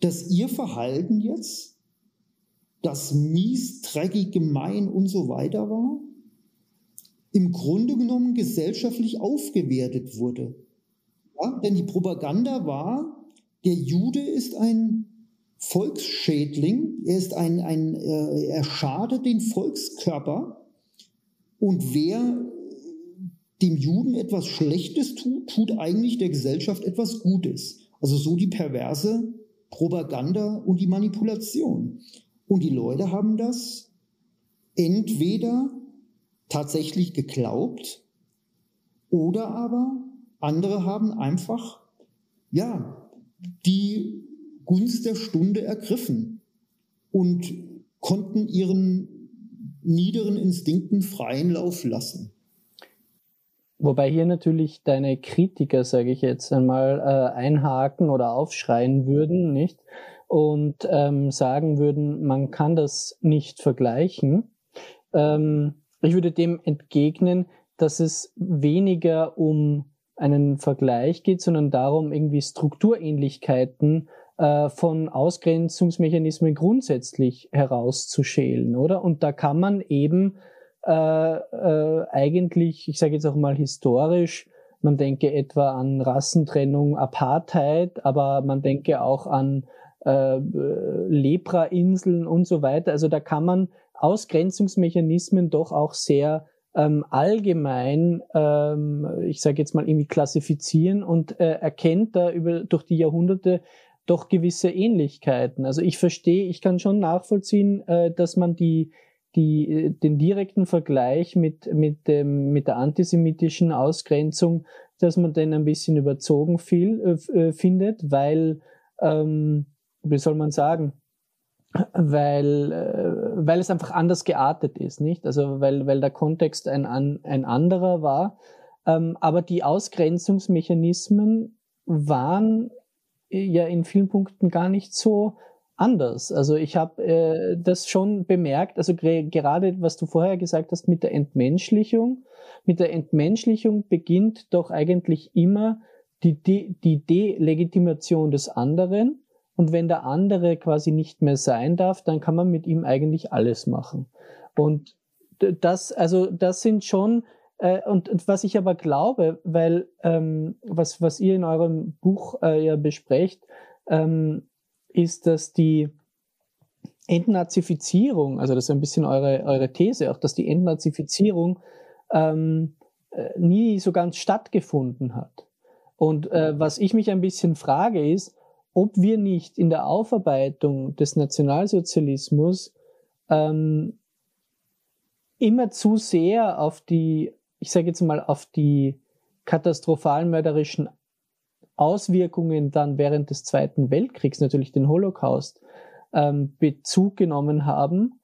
dass ihr Verhalten jetzt, das mies, dreckig, gemein und so weiter war, im Grunde genommen gesellschaftlich aufgewertet wurde. Ja, denn die Propaganda war, der Jude ist ein Volksschädling, er ist ein, ein äh, er schadet den Volkskörper und wer dem Juden etwas Schlechtes tut, tut eigentlich der Gesellschaft etwas Gutes. Also so die perverse Propaganda und die Manipulation. Und die Leute haben das entweder tatsächlich geglaubt oder aber andere haben einfach, ja, die Gunst der Stunde ergriffen und konnten ihren niederen Instinkten freien Lauf lassen. Wobei hier natürlich deine Kritiker, sage ich jetzt einmal, äh, einhaken oder aufschreien würden, nicht? Und ähm, sagen würden, man kann das nicht vergleichen. Ähm, ich würde dem entgegnen, dass es weniger um einen Vergleich geht, sondern darum, irgendwie Strukturähnlichkeiten äh, von Ausgrenzungsmechanismen grundsätzlich herauszuschälen, oder? Und da kann man eben äh, äh, eigentlich, ich sage jetzt auch mal historisch, man denke etwa an Rassentrennung, Apartheid, aber man denke auch an äh, Lepra-Inseln und so weiter. Also da kann man Ausgrenzungsmechanismen doch auch sehr ähm, allgemein, ähm, ich sage jetzt mal irgendwie klassifizieren und äh, erkennt da über durch die Jahrhunderte doch gewisse Ähnlichkeiten. Also ich verstehe, ich kann schon nachvollziehen, äh, dass man die die, den direkten Vergleich mit, mit, dem, mit der antisemitischen Ausgrenzung, dass man den ein bisschen überzogen viel, äh, findet, weil, ähm, wie soll man sagen, weil, äh, weil es einfach anders geartet ist, nicht? Also weil, weil der Kontext ein, ein anderer war. Ähm, aber die Ausgrenzungsmechanismen waren ja in vielen Punkten gar nicht so anders. Also ich habe äh, das schon bemerkt, also gerade was du vorher gesagt hast mit der Entmenschlichung. Mit der Entmenschlichung beginnt doch eigentlich immer die, die, die Delegitimation des anderen und wenn der andere quasi nicht mehr sein darf, dann kann man mit ihm eigentlich alles machen. Und das, also das sind schon, äh, und, und, was ich aber glaube, weil ähm, was, was ihr in eurem Buch äh, ja besprecht, ähm, ist, dass die Entnazifizierung, also das ist ein bisschen eure, eure These, auch dass die Entnazifizierung ähm, äh, nie so ganz stattgefunden hat. Und äh, was ich mich ein bisschen frage ist, ob wir nicht in der Aufarbeitung des Nationalsozialismus ähm, immer zu sehr auf die, ich sage jetzt mal, auf die katastrophalen mörderischen Auswirkungen dann während des Zweiten Weltkriegs, natürlich den Holocaust, ähm, Bezug genommen haben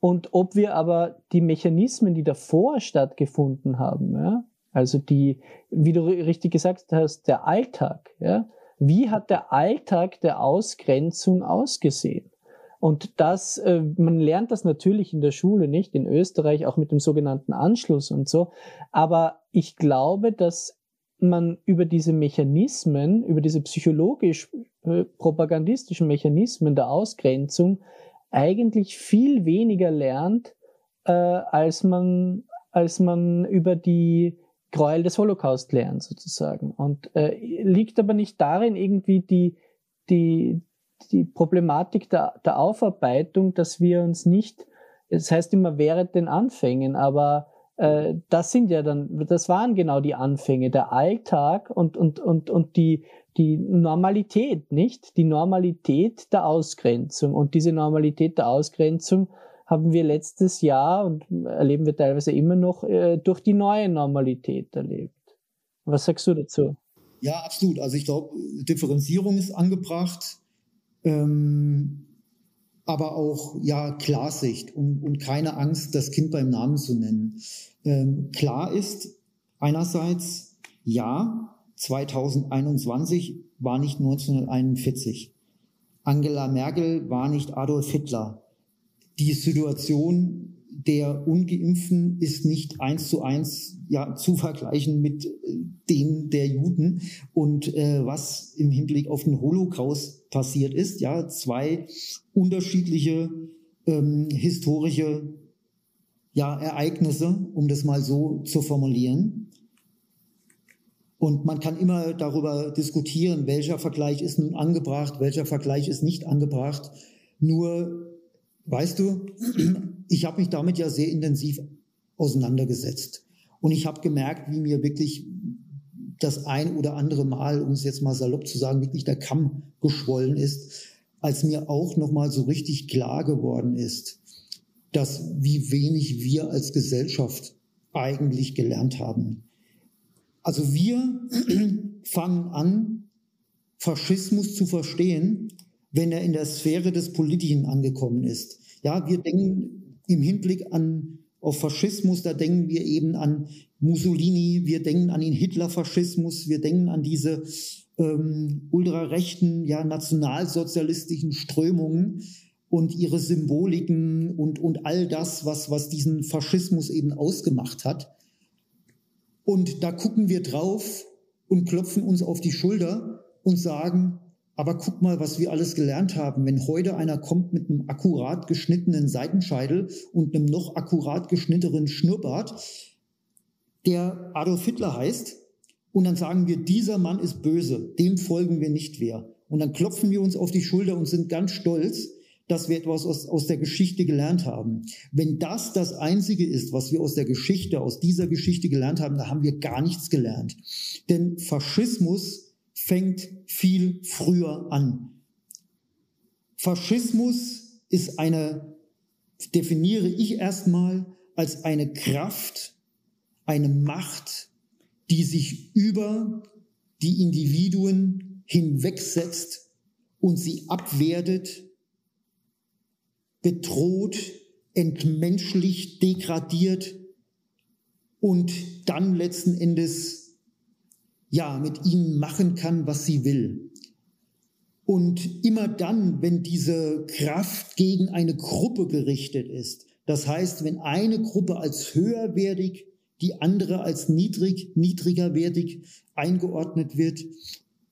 und ob wir aber die Mechanismen, die davor stattgefunden haben, ja, also die, wie du richtig gesagt hast, der Alltag, ja, wie hat der Alltag der Ausgrenzung ausgesehen? Und das, äh, man lernt das natürlich in der Schule nicht, in Österreich auch mit dem sogenannten Anschluss und so. Aber ich glaube, dass man über diese Mechanismen, über diese psychologisch äh, propagandistischen Mechanismen der Ausgrenzung eigentlich viel weniger lernt, äh, als man, als man über die Gräuel des Holocaust lernen sozusagen. Und äh, liegt aber nicht darin irgendwie die, die, die Problematik der, der Aufarbeitung, dass wir uns nicht, es das heißt immer während den Anfängen, aber äh, das sind ja dann, das waren genau die Anfänge, der Alltag und, und, und, und die, die Normalität, nicht? Die Normalität der Ausgrenzung. Und diese Normalität der Ausgrenzung haben wir letztes Jahr und erleben wir teilweise immer noch äh, durch die neue Normalität erlebt. Was sagst du dazu? Ja, absolut. Also ich glaube, Differenzierung ist angebracht, ähm, aber auch ja Klarsicht und, und keine Angst, das Kind beim Namen zu nennen. Ähm, klar ist einerseits, ja, 2021 war nicht 1941. Angela Merkel war nicht Adolf Hitler die Situation der Ungeimpften ist nicht eins zu eins ja, zu vergleichen mit äh, dem der Juden. Und äh, was im Hinblick auf den Holocaust passiert ist, ja, zwei unterschiedliche ähm, historische ja, Ereignisse, um das mal so zu formulieren. Und man kann immer darüber diskutieren, welcher Vergleich ist nun angebracht, welcher Vergleich ist nicht angebracht. Nur Weißt du, ich habe mich damit ja sehr intensiv auseinandergesetzt. Und ich habe gemerkt, wie mir wirklich das ein oder andere Mal, um es jetzt mal salopp zu sagen, wirklich der Kamm geschwollen ist, als mir auch nochmal so richtig klar geworden ist, dass wie wenig wir als Gesellschaft eigentlich gelernt haben. Also wir fangen an, Faschismus zu verstehen, wenn er in der Sphäre des Politischen angekommen ist. Ja, wir denken im Hinblick an auf Faschismus, da denken wir eben an Mussolini, wir denken an den Hitlerfaschismus, wir denken an diese ähm, ultrarechten, ja, nationalsozialistischen Strömungen und ihre Symboliken und, und all das, was, was diesen Faschismus eben ausgemacht hat. Und da gucken wir drauf und klopfen uns auf die Schulter und sagen, aber guck mal, was wir alles gelernt haben. Wenn heute einer kommt mit einem akkurat geschnittenen Seitenscheitel und einem noch akkurat geschnittenen Schnurrbart, der Adolf Hitler heißt, und dann sagen wir, dieser Mann ist böse, dem folgen wir nicht mehr. Und dann klopfen wir uns auf die Schulter und sind ganz stolz, dass wir etwas aus, aus der Geschichte gelernt haben. Wenn das das Einzige ist, was wir aus der Geschichte, aus dieser Geschichte gelernt haben, da haben wir gar nichts gelernt. Denn Faschismus fängt viel früher an. Faschismus ist eine definiere ich erstmal als eine Kraft, eine Macht, die sich über die Individuen hinwegsetzt und sie abwertet, bedroht, entmenschlicht, degradiert und dann letzten Endes ja mit ihnen machen kann, was sie will. Und immer dann, wenn diese Kraft gegen eine Gruppe gerichtet ist, das heißt, wenn eine Gruppe als höherwertig, die andere als niedrig, niedrigerwertig eingeordnet wird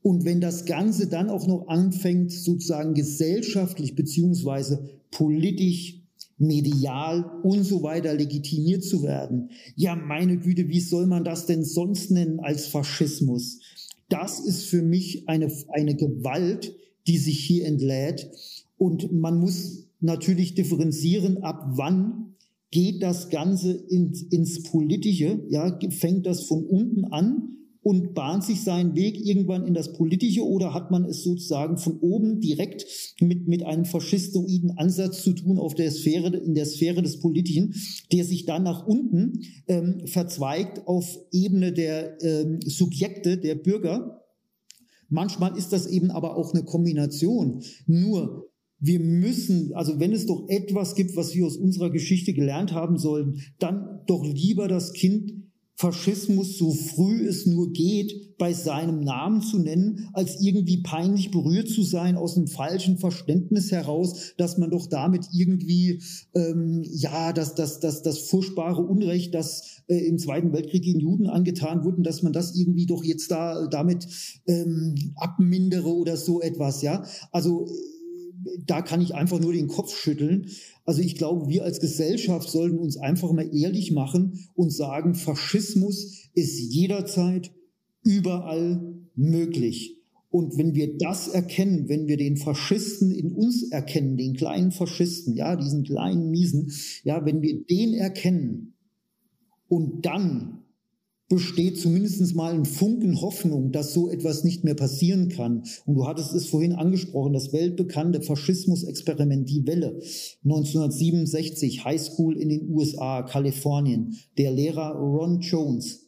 und wenn das Ganze dann auch noch anfängt, sozusagen gesellschaftlich beziehungsweise politisch, medial und so weiter legitimiert zu werden, ja meine Güte, wie soll man das denn sonst nennen als Faschismus? Das ist für mich eine, eine Gewalt, die sich hier entlädt. Und man muss natürlich differenzieren, ab wann geht das Ganze ins, ins Politische, ja, fängt das von unten an und bahnt sich seinen Weg irgendwann in das Politische oder hat man es sozusagen von oben direkt mit, mit einem faschistoiden Ansatz zu tun auf der Sphäre, in der Sphäre des Politischen, der sich dann nach unten ähm, verzweigt auf Ebene der ähm, Subjekte, der Bürger, Manchmal ist das eben aber auch eine Kombination. Nur wir müssen, also wenn es doch etwas gibt, was wir aus unserer Geschichte gelernt haben sollen, dann doch lieber das Kind Faschismus so früh es nur geht bei seinem Namen zu nennen, als irgendwie peinlich berührt zu sein aus einem falschen Verständnis heraus, dass man doch damit irgendwie ähm, ja das das das das furchtbare Unrecht, das äh, im Zweiten Weltkrieg den Juden angetan wurden, dass man das irgendwie doch jetzt da damit ähm, abmindere oder so etwas, ja. Also da kann ich einfach nur den Kopf schütteln. Also ich glaube, wir als Gesellschaft sollten uns einfach mal ehrlich machen und sagen, Faschismus ist jederzeit überall möglich. Und wenn wir das erkennen, wenn wir den Faschisten in uns erkennen, den kleinen Faschisten, ja, diesen kleinen Miesen, ja, wenn wir den erkennen und dann besteht zumindest mal ein Funken Hoffnung, dass so etwas nicht mehr passieren kann. Und du hattest es vorhin angesprochen, das weltbekannte Faschismus-Experiment Die Welle 1967, Highschool in den USA, Kalifornien. Der Lehrer Ron Jones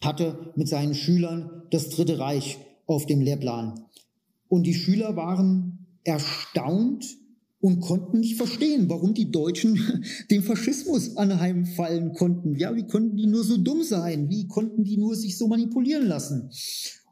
hatte mit seinen Schülern das Dritte Reich auf dem Lehrplan. Und die Schüler waren erstaunt, und konnten nicht verstehen, warum die Deutschen dem Faschismus anheimfallen konnten. Ja, wie konnten die nur so dumm sein? Wie konnten die nur sich so manipulieren lassen?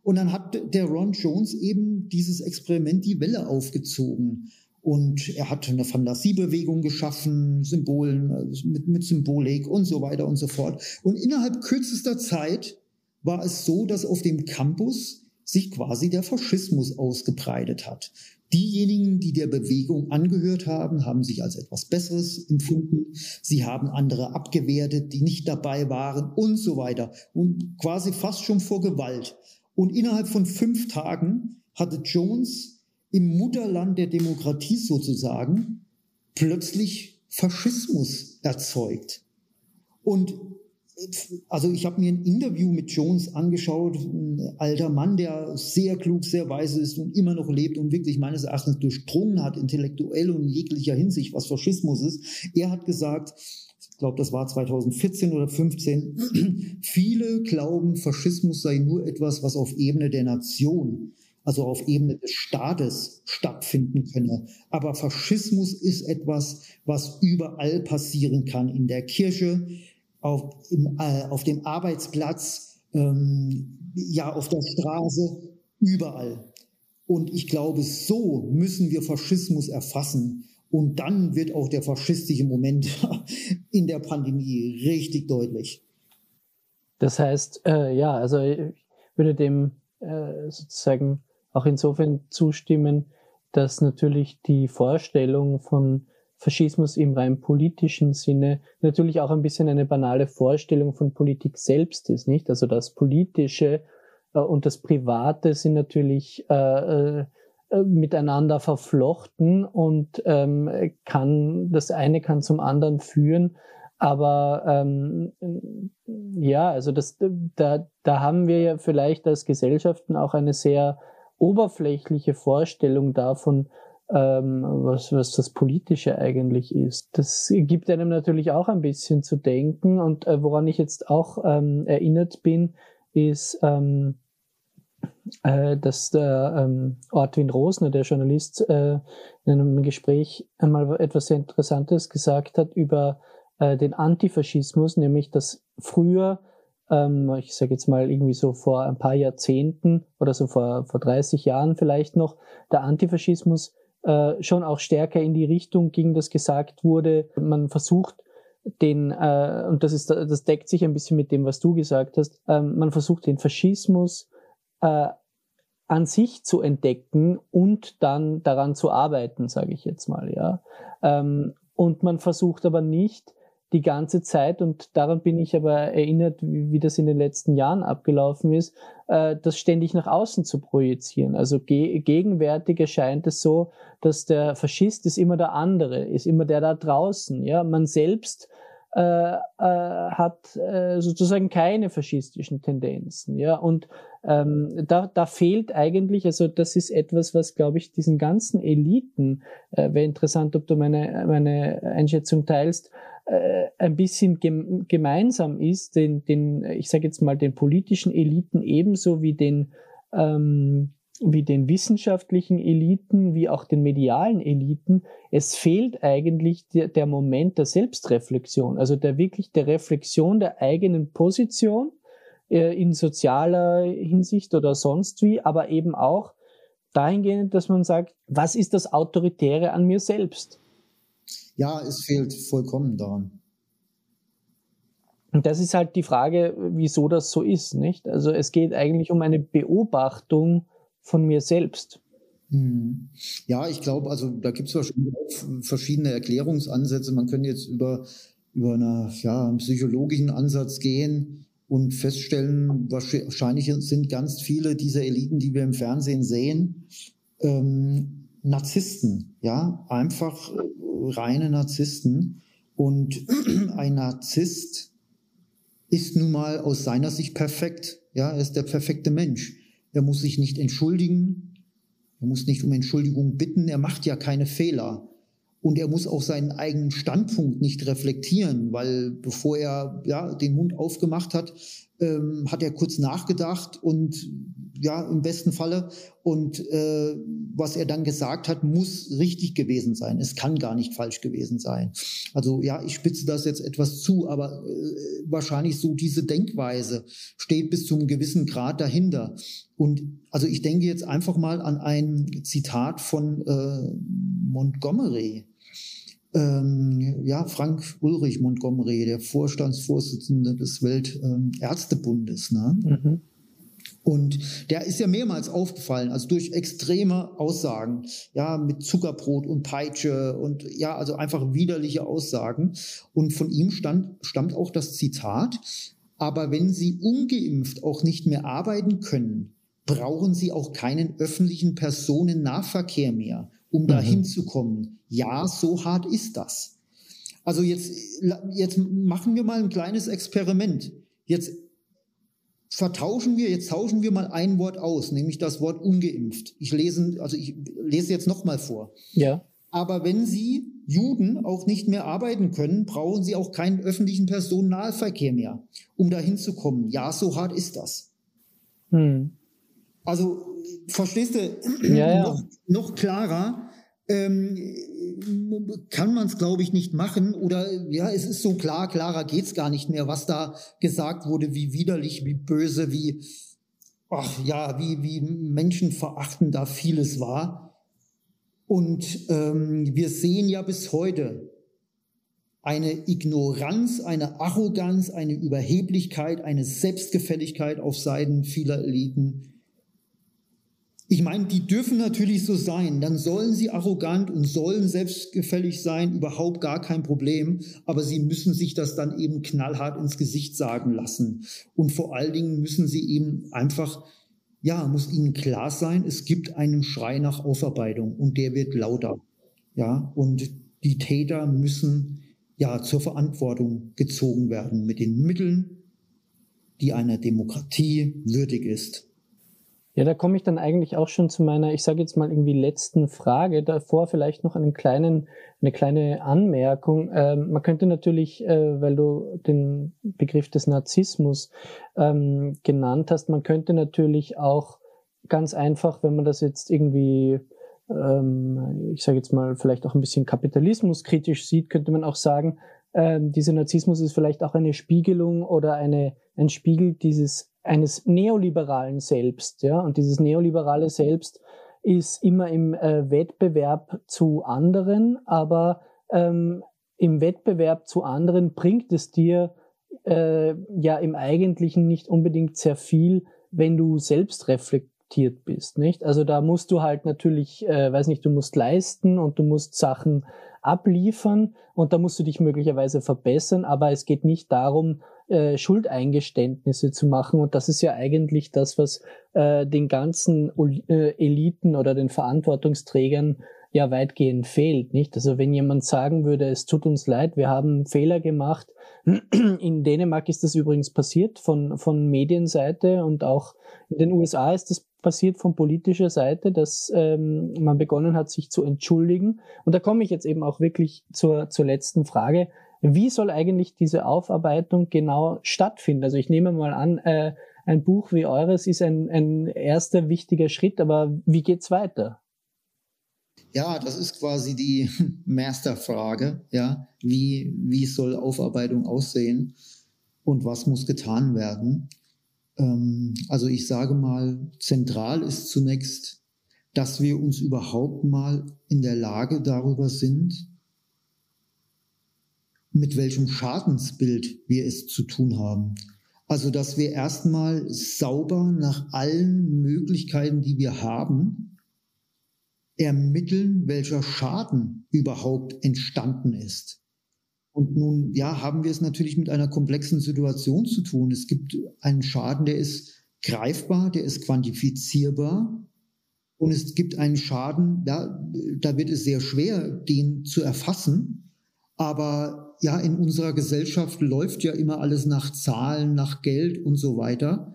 Und dann hat der Ron Jones eben dieses Experiment die Welle aufgezogen. Und er hat eine Fantasiebewegung geschaffen, Symbolen, also mit, mit Symbolik und so weiter und so fort. Und innerhalb kürzester Zeit war es so, dass auf dem Campus sich quasi der Faschismus ausgebreitet hat. Diejenigen, die der Bewegung angehört haben, haben sich als etwas Besseres empfunden. Sie haben andere abgewertet, die nicht dabei waren und so weiter. Und quasi fast schon vor Gewalt. Und innerhalb von fünf Tagen hatte Jones im Mutterland der Demokratie sozusagen plötzlich Faschismus erzeugt. Und also ich habe mir ein Interview mit Jones angeschaut, ein alter Mann, der sehr klug, sehr weise ist und immer noch lebt und wirklich meines Erachtens durchdrungen hat, intellektuell und in jeglicher Hinsicht, was Faschismus ist. Er hat gesagt, ich glaube, das war 2014 oder 15, viele glauben, Faschismus sei nur etwas, was auf Ebene der Nation, also auf Ebene des Staates stattfinden könne. Aber Faschismus ist etwas, was überall passieren kann, in der Kirche, auf, im, äh, auf dem Arbeitsplatz, ähm, ja, auf der Straße, überall. Und ich glaube, so müssen wir Faschismus erfassen. Und dann wird auch der faschistische Moment in der Pandemie richtig deutlich. Das heißt, äh, ja, also ich würde dem äh, sozusagen auch insofern zustimmen, dass natürlich die Vorstellung von Faschismus im rein politischen Sinne natürlich auch ein bisschen eine banale Vorstellung von Politik selbst ist, nicht? Also das Politische äh, und das Private sind natürlich äh, äh, miteinander verflochten und ähm, kann das eine kann zum anderen führen. Aber ähm, ja, also das, da, da haben wir ja vielleicht als Gesellschaften auch eine sehr oberflächliche Vorstellung davon, ähm, was, was das Politische eigentlich ist. Das gibt einem natürlich auch ein bisschen zu denken und äh, woran ich jetzt auch ähm, erinnert bin, ist, ähm, äh, dass der ähm, Ortwin Rosner, der Journalist, äh, in einem Gespräch einmal etwas sehr Interessantes gesagt hat über äh, den Antifaschismus, nämlich dass früher ähm, ich sage jetzt mal irgendwie so vor ein paar Jahrzehnten oder so vor, vor 30 Jahren vielleicht noch, der Antifaschismus äh, schon auch stärker in die Richtung ging, dass gesagt wurde, man versucht den, äh, und das ist, das deckt sich ein bisschen mit dem, was du gesagt hast, ähm, man versucht den Faschismus äh, an sich zu entdecken und dann daran zu arbeiten, sage ich jetzt mal, ja. Ähm, und man versucht aber nicht die ganze Zeit, und daran bin ich aber erinnert, wie, wie das in den letzten Jahren abgelaufen ist, äh, das ständig nach außen zu projizieren. Also ge gegenwärtig erscheint es so, dass der Faschist ist immer der andere, ist immer der da draußen. Ja, man selbst äh, äh, hat äh, sozusagen keine faschistischen Tendenzen. Ja, und ähm, da, da fehlt eigentlich, also das ist etwas, was, glaube ich, diesen ganzen Eliten, äh, wäre interessant, ob du meine, meine Einschätzung teilst, äh, ein bisschen gem gemeinsam ist, den, den ich sage jetzt mal, den politischen Eliten ebenso wie den ähm, wie den wissenschaftlichen Eliten, wie auch den medialen Eliten, es fehlt eigentlich der, der Moment der Selbstreflexion, also der wirklich der Reflexion der eigenen Position äh, in sozialer Hinsicht oder sonst wie, aber eben auch dahingehend, dass man sagt, was ist das Autoritäre an mir selbst? Ja, es fehlt vollkommen daran. Und das ist halt die Frage, wieso das so ist, nicht? Also es geht eigentlich um eine Beobachtung von mir selbst. Hm. Ja, ich glaube, also da gibt es verschiedene Erklärungsansätze. Man könnte jetzt über, über eine, ja, einen psychologischen Ansatz gehen und feststellen, wahrscheinlich sind ganz viele dieser Eliten, die wir im Fernsehen sehen, ähm, Narzissten, ja, einfach reine Narzissten. Und ein Narzisst ist nun mal aus seiner Sicht perfekt. Ja, er ist der perfekte Mensch. Er muss sich nicht entschuldigen. Er muss nicht um Entschuldigung bitten. Er macht ja keine Fehler. Und er muss auch seinen eigenen Standpunkt nicht reflektieren, weil bevor er ja, den Mund aufgemacht hat, ähm, hat er kurz nachgedacht und ja, im besten Falle. Und äh, was er dann gesagt hat, muss richtig gewesen sein. Es kann gar nicht falsch gewesen sein. Also ja, ich spitze das jetzt etwas zu, aber äh, wahrscheinlich so diese Denkweise steht bis zu einem gewissen Grad dahinter. Und also ich denke jetzt einfach mal an ein Zitat von äh, Montgomery ähm, ja, Frank Ulrich Montgomery, der Vorstandsvorsitzende des Weltärztebundes. Ne? Mhm. Und der ist ja mehrmals aufgefallen, also durch extreme Aussagen, ja, mit Zuckerbrot und Peitsche und ja, also einfach widerliche Aussagen. Und von ihm stand, stammt auch das Zitat, aber wenn Sie ungeimpft auch nicht mehr arbeiten können, brauchen Sie auch keinen öffentlichen Personennahverkehr mehr um dahin mhm. zu kommen. Ja, so hart ist das. Also jetzt, jetzt machen wir mal ein kleines Experiment. Jetzt vertauschen wir, jetzt tauschen wir mal ein Wort aus, nämlich das Wort ungeimpft. Ich lese, also ich lese jetzt nochmal vor. Ja. Aber wenn Sie Juden auch nicht mehr arbeiten können, brauchen Sie auch keinen öffentlichen Personennahverkehr mehr, um dahin zu kommen. Ja, so hart ist das. Hm. Also verstehst du, ja. Noch, noch, klarer ähm, kann man es, glaube ich, nicht machen. Oder ja, es ist so klar, klarer geht es gar nicht mehr, was da gesagt wurde, wie widerlich, wie böse, wie, ach ja, wie, wie menschenverachtend da vieles war. Und ähm, wir sehen ja bis heute eine Ignoranz, eine Arroganz, eine Überheblichkeit, eine Selbstgefälligkeit auf Seiten vieler Eliten, ich meine, die dürfen natürlich so sein, dann sollen sie arrogant und sollen selbstgefällig sein, überhaupt gar kein Problem, aber sie müssen sich das dann eben knallhart ins Gesicht sagen lassen. Und vor allen Dingen müssen sie eben einfach, ja, muss ihnen klar sein, es gibt einen Schrei nach Aufarbeitung und der wird lauter. Ja, und die Täter müssen ja zur Verantwortung gezogen werden mit den Mitteln, die einer Demokratie würdig ist. Ja, da komme ich dann eigentlich auch schon zu meiner, ich sage jetzt mal irgendwie letzten Frage. Davor vielleicht noch einen kleinen, eine kleine Anmerkung. Ähm, man könnte natürlich, äh, weil du den Begriff des Narzissmus ähm, genannt hast, man könnte natürlich auch ganz einfach, wenn man das jetzt irgendwie, ähm, ich sage jetzt mal vielleicht auch ein bisschen kapitalismuskritisch sieht, könnte man auch sagen, äh, dieser Narzissmus ist vielleicht auch eine Spiegelung oder eine, ein Spiegel dieses eines neoliberalen Selbst, ja, und dieses neoliberale Selbst ist immer im äh, Wettbewerb zu anderen, aber ähm, im Wettbewerb zu anderen bringt es dir äh, ja im Eigentlichen nicht unbedingt sehr viel, wenn du selbst reflektiert bist, nicht? Also da musst du halt natürlich, äh, weiß nicht, du musst leisten und du musst Sachen abliefern und da musst du dich möglicherweise verbessern, aber es geht nicht darum, äh, Schuldeingeständnisse zu machen. Und das ist ja eigentlich das, was äh, den ganzen äh, Eliten oder den Verantwortungsträgern ja weitgehend fehlt, nicht? Also wenn jemand sagen würde, es tut uns leid, wir haben Fehler gemacht. In Dänemark ist das übrigens passiert von, von Medienseite und auch in den USA ist das passiert von politischer Seite, dass ähm, man begonnen hat, sich zu entschuldigen. Und da komme ich jetzt eben auch wirklich zur, zur letzten Frage. Wie soll eigentlich diese Aufarbeitung genau stattfinden? Also ich nehme mal an, äh, ein Buch wie eures ist ein, ein erster wichtiger Schritt, aber wie geht's weiter? Ja, das ist quasi die Masterfrage. Ja, wie, wie soll Aufarbeitung aussehen und was muss getan werden? Ähm, also ich sage mal, zentral ist zunächst, dass wir uns überhaupt mal in der Lage darüber sind, mit welchem Schadensbild wir es zu tun haben. Also, dass wir erstmal sauber nach allen Möglichkeiten, die wir haben, ermitteln, welcher Schaden überhaupt entstanden ist. Und nun, ja, haben wir es natürlich mit einer komplexen Situation zu tun. Es gibt einen Schaden, der ist greifbar, der ist quantifizierbar. Und es gibt einen Schaden, ja, da wird es sehr schwer, den zu erfassen. Aber ja, in unserer Gesellschaft läuft ja immer alles nach Zahlen, nach Geld und so weiter.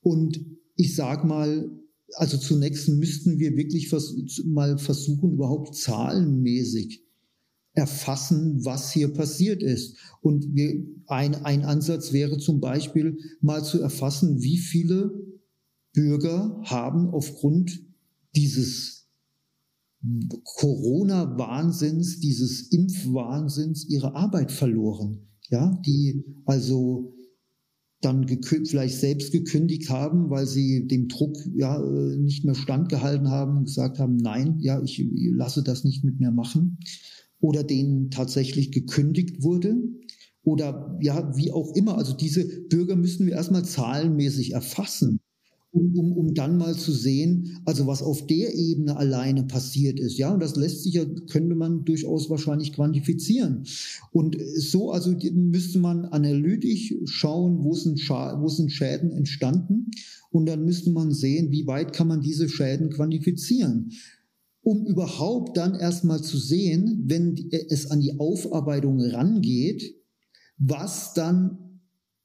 Und ich sag mal, also zunächst müssten wir wirklich vers mal versuchen, überhaupt zahlenmäßig erfassen, was hier passiert ist. Und wir, ein, ein Ansatz wäre zum Beispiel mal zu erfassen, wie viele Bürger haben aufgrund dieses Corona-Wahnsinns, dieses Impfwahnsinns ihre Arbeit verloren. Ja, die also dann vielleicht selbst gekündigt haben, weil sie dem Druck ja nicht mehr standgehalten haben und gesagt haben, nein, ja, ich lasse das nicht mit mir machen oder denen tatsächlich gekündigt wurde oder ja, wie auch immer. Also diese Bürger müssen wir erstmal zahlenmäßig erfassen um, um, um dann mal zu sehen, also was auf der Ebene alleine passiert ist. Ja, und das lässt sich ja, könnte man durchaus wahrscheinlich quantifizieren. Und so, also müsste man analytisch schauen, wo sind, wo sind Schäden entstanden. Und dann müsste man sehen, wie weit kann man diese Schäden quantifizieren um überhaupt dann erstmal zu sehen, wenn es an die Aufarbeitung rangeht, was dann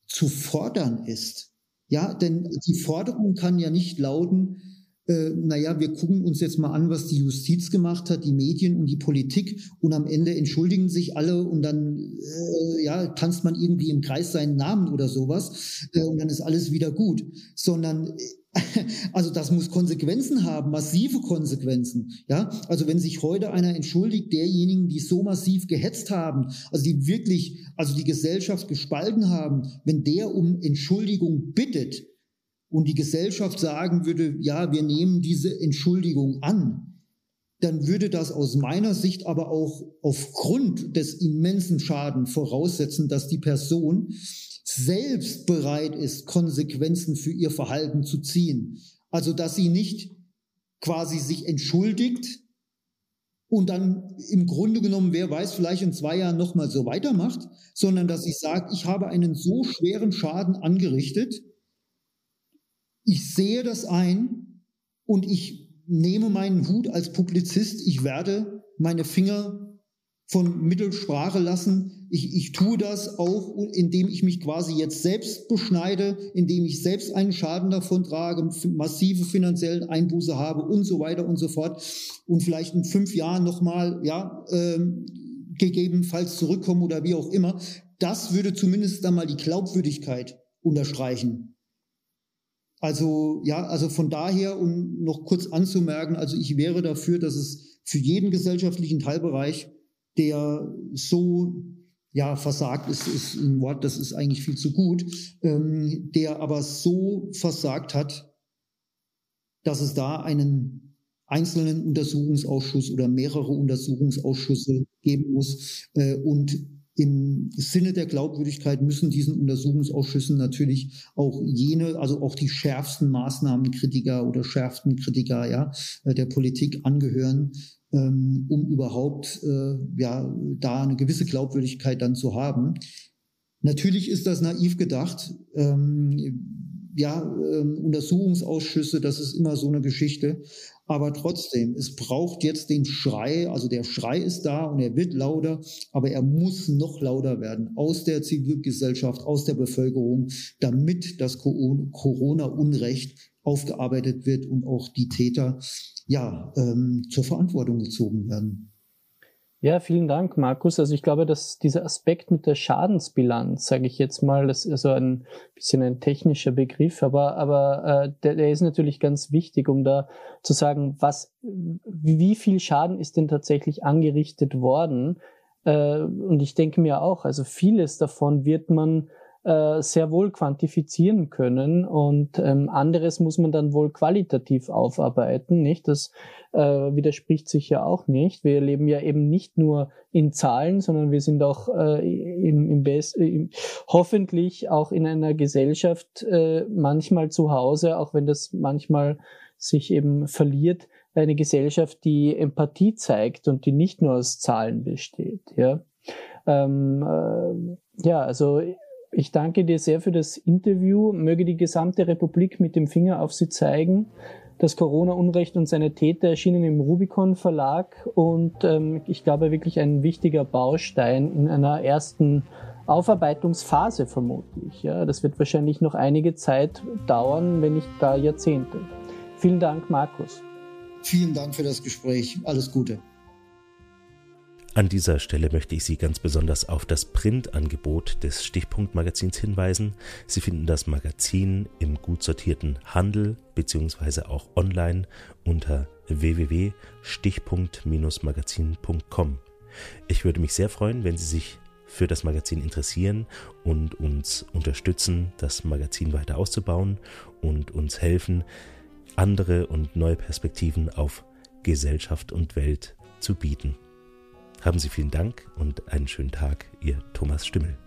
zu fordern ist. Ja, denn die Forderung kann ja nicht lauten, äh, naja, wir gucken uns jetzt mal an, was die Justiz gemacht hat, die Medien und die Politik und am Ende entschuldigen sich alle und dann äh, ja, tanzt man irgendwie im Kreis seinen Namen oder sowas äh, und dann ist alles wieder gut, sondern also das muss Konsequenzen haben, massive Konsequenzen. Ja, also wenn sich heute einer entschuldigt, derjenigen, die so massiv gehetzt haben, also die wirklich, also die Gesellschaft gespalten haben, wenn der um Entschuldigung bittet und die Gesellschaft sagen würde, ja, wir nehmen diese Entschuldigung an, dann würde das aus meiner Sicht aber auch aufgrund des immensen Schaden voraussetzen, dass die Person selbst bereit ist, Konsequenzen für ihr Verhalten zu ziehen. Also dass sie nicht quasi sich entschuldigt und dann im Grunde genommen, wer weiß, vielleicht in zwei Jahren nochmal so weitermacht, sondern dass sie sagt, ich habe einen so schweren Schaden angerichtet, ich sehe das ein und ich nehme meinen Hut als Publizist, ich werde meine Finger von Mittelsprache lassen. Ich, ich tue das auch, indem ich mich quasi jetzt selbst beschneide, indem ich selbst einen Schaden davon trage, massive finanziellen Einbuße habe und so weiter und so fort. Und vielleicht in fünf Jahren nochmal, ja, ähm, gegebenenfalls zurückkommen oder wie auch immer. Das würde zumindest dann mal die Glaubwürdigkeit unterstreichen. Also ja, also von daher, um noch kurz anzumerken, also ich wäre dafür, dass es für jeden gesellschaftlichen Teilbereich der so ja, versagt ist, ist ein Wort, das ist eigentlich viel zu gut, ähm, der aber so versagt hat, dass es da einen einzelnen Untersuchungsausschuss oder mehrere Untersuchungsausschüsse geben muss. Äh, und im Sinne der Glaubwürdigkeit müssen diesen Untersuchungsausschüssen natürlich auch jene, also auch die schärfsten Maßnahmenkritiker oder schärfsten Kritiker ja, der Politik angehören, um überhaupt äh, ja da eine gewisse Glaubwürdigkeit dann zu haben. Natürlich ist das naiv gedacht. Ähm, ja, ähm, Untersuchungsausschüsse, das ist immer so eine Geschichte. Aber trotzdem, es braucht jetzt den Schrei, also der Schrei ist da und er wird lauter, aber er muss noch lauter werden aus der Zivilgesellschaft, aus der Bevölkerung, damit das Corona-Unrecht aufgearbeitet wird und auch die Täter ja, ähm, zur Verantwortung gezogen werden. Ja, vielen Dank, Markus. Also ich glaube, dass dieser Aspekt mit der Schadensbilanz, sage ich jetzt mal, das ist so ein bisschen ein technischer Begriff, aber, aber äh, der, der ist natürlich ganz wichtig, um da zu sagen, was, wie viel Schaden ist denn tatsächlich angerichtet worden? Äh, und ich denke mir auch, also vieles davon wird man äh, sehr wohl quantifizieren können und ähm, anderes muss man dann wohl qualitativ aufarbeiten, nicht? Das äh, widerspricht sich ja auch nicht. Wir leben ja eben nicht nur in Zahlen, sondern wir sind auch äh, im, im Best, im, hoffentlich auch in einer Gesellschaft äh, manchmal zu Hause, auch wenn das manchmal sich eben verliert, eine Gesellschaft, die Empathie zeigt und die nicht nur aus Zahlen besteht. Ja, ähm, äh, ja also ich danke dir sehr für das Interview. Möge die gesamte Republik mit dem Finger auf sie zeigen. Das Corona-Unrecht und seine Täter erschienen im Rubicon Verlag und ähm, ich glaube wirklich ein wichtiger Baustein in einer ersten Aufarbeitungsphase vermutlich. Ja, das wird wahrscheinlich noch einige Zeit dauern, wenn nicht gar Jahrzehnte. Vielen Dank, Markus. Vielen Dank für das Gespräch. Alles Gute. An dieser Stelle möchte ich Sie ganz besonders auf das Printangebot des Stichpunkt-Magazins hinweisen. Sie finden das Magazin im gut sortierten Handel bzw. auch online unter www.stichpunkt-magazin.com. Ich würde mich sehr freuen, wenn Sie sich für das Magazin interessieren und uns unterstützen, das Magazin weiter auszubauen und uns helfen, andere und neue Perspektiven auf Gesellschaft und Welt zu bieten. Haben Sie vielen Dank und einen schönen Tag, Ihr Thomas Stimmel.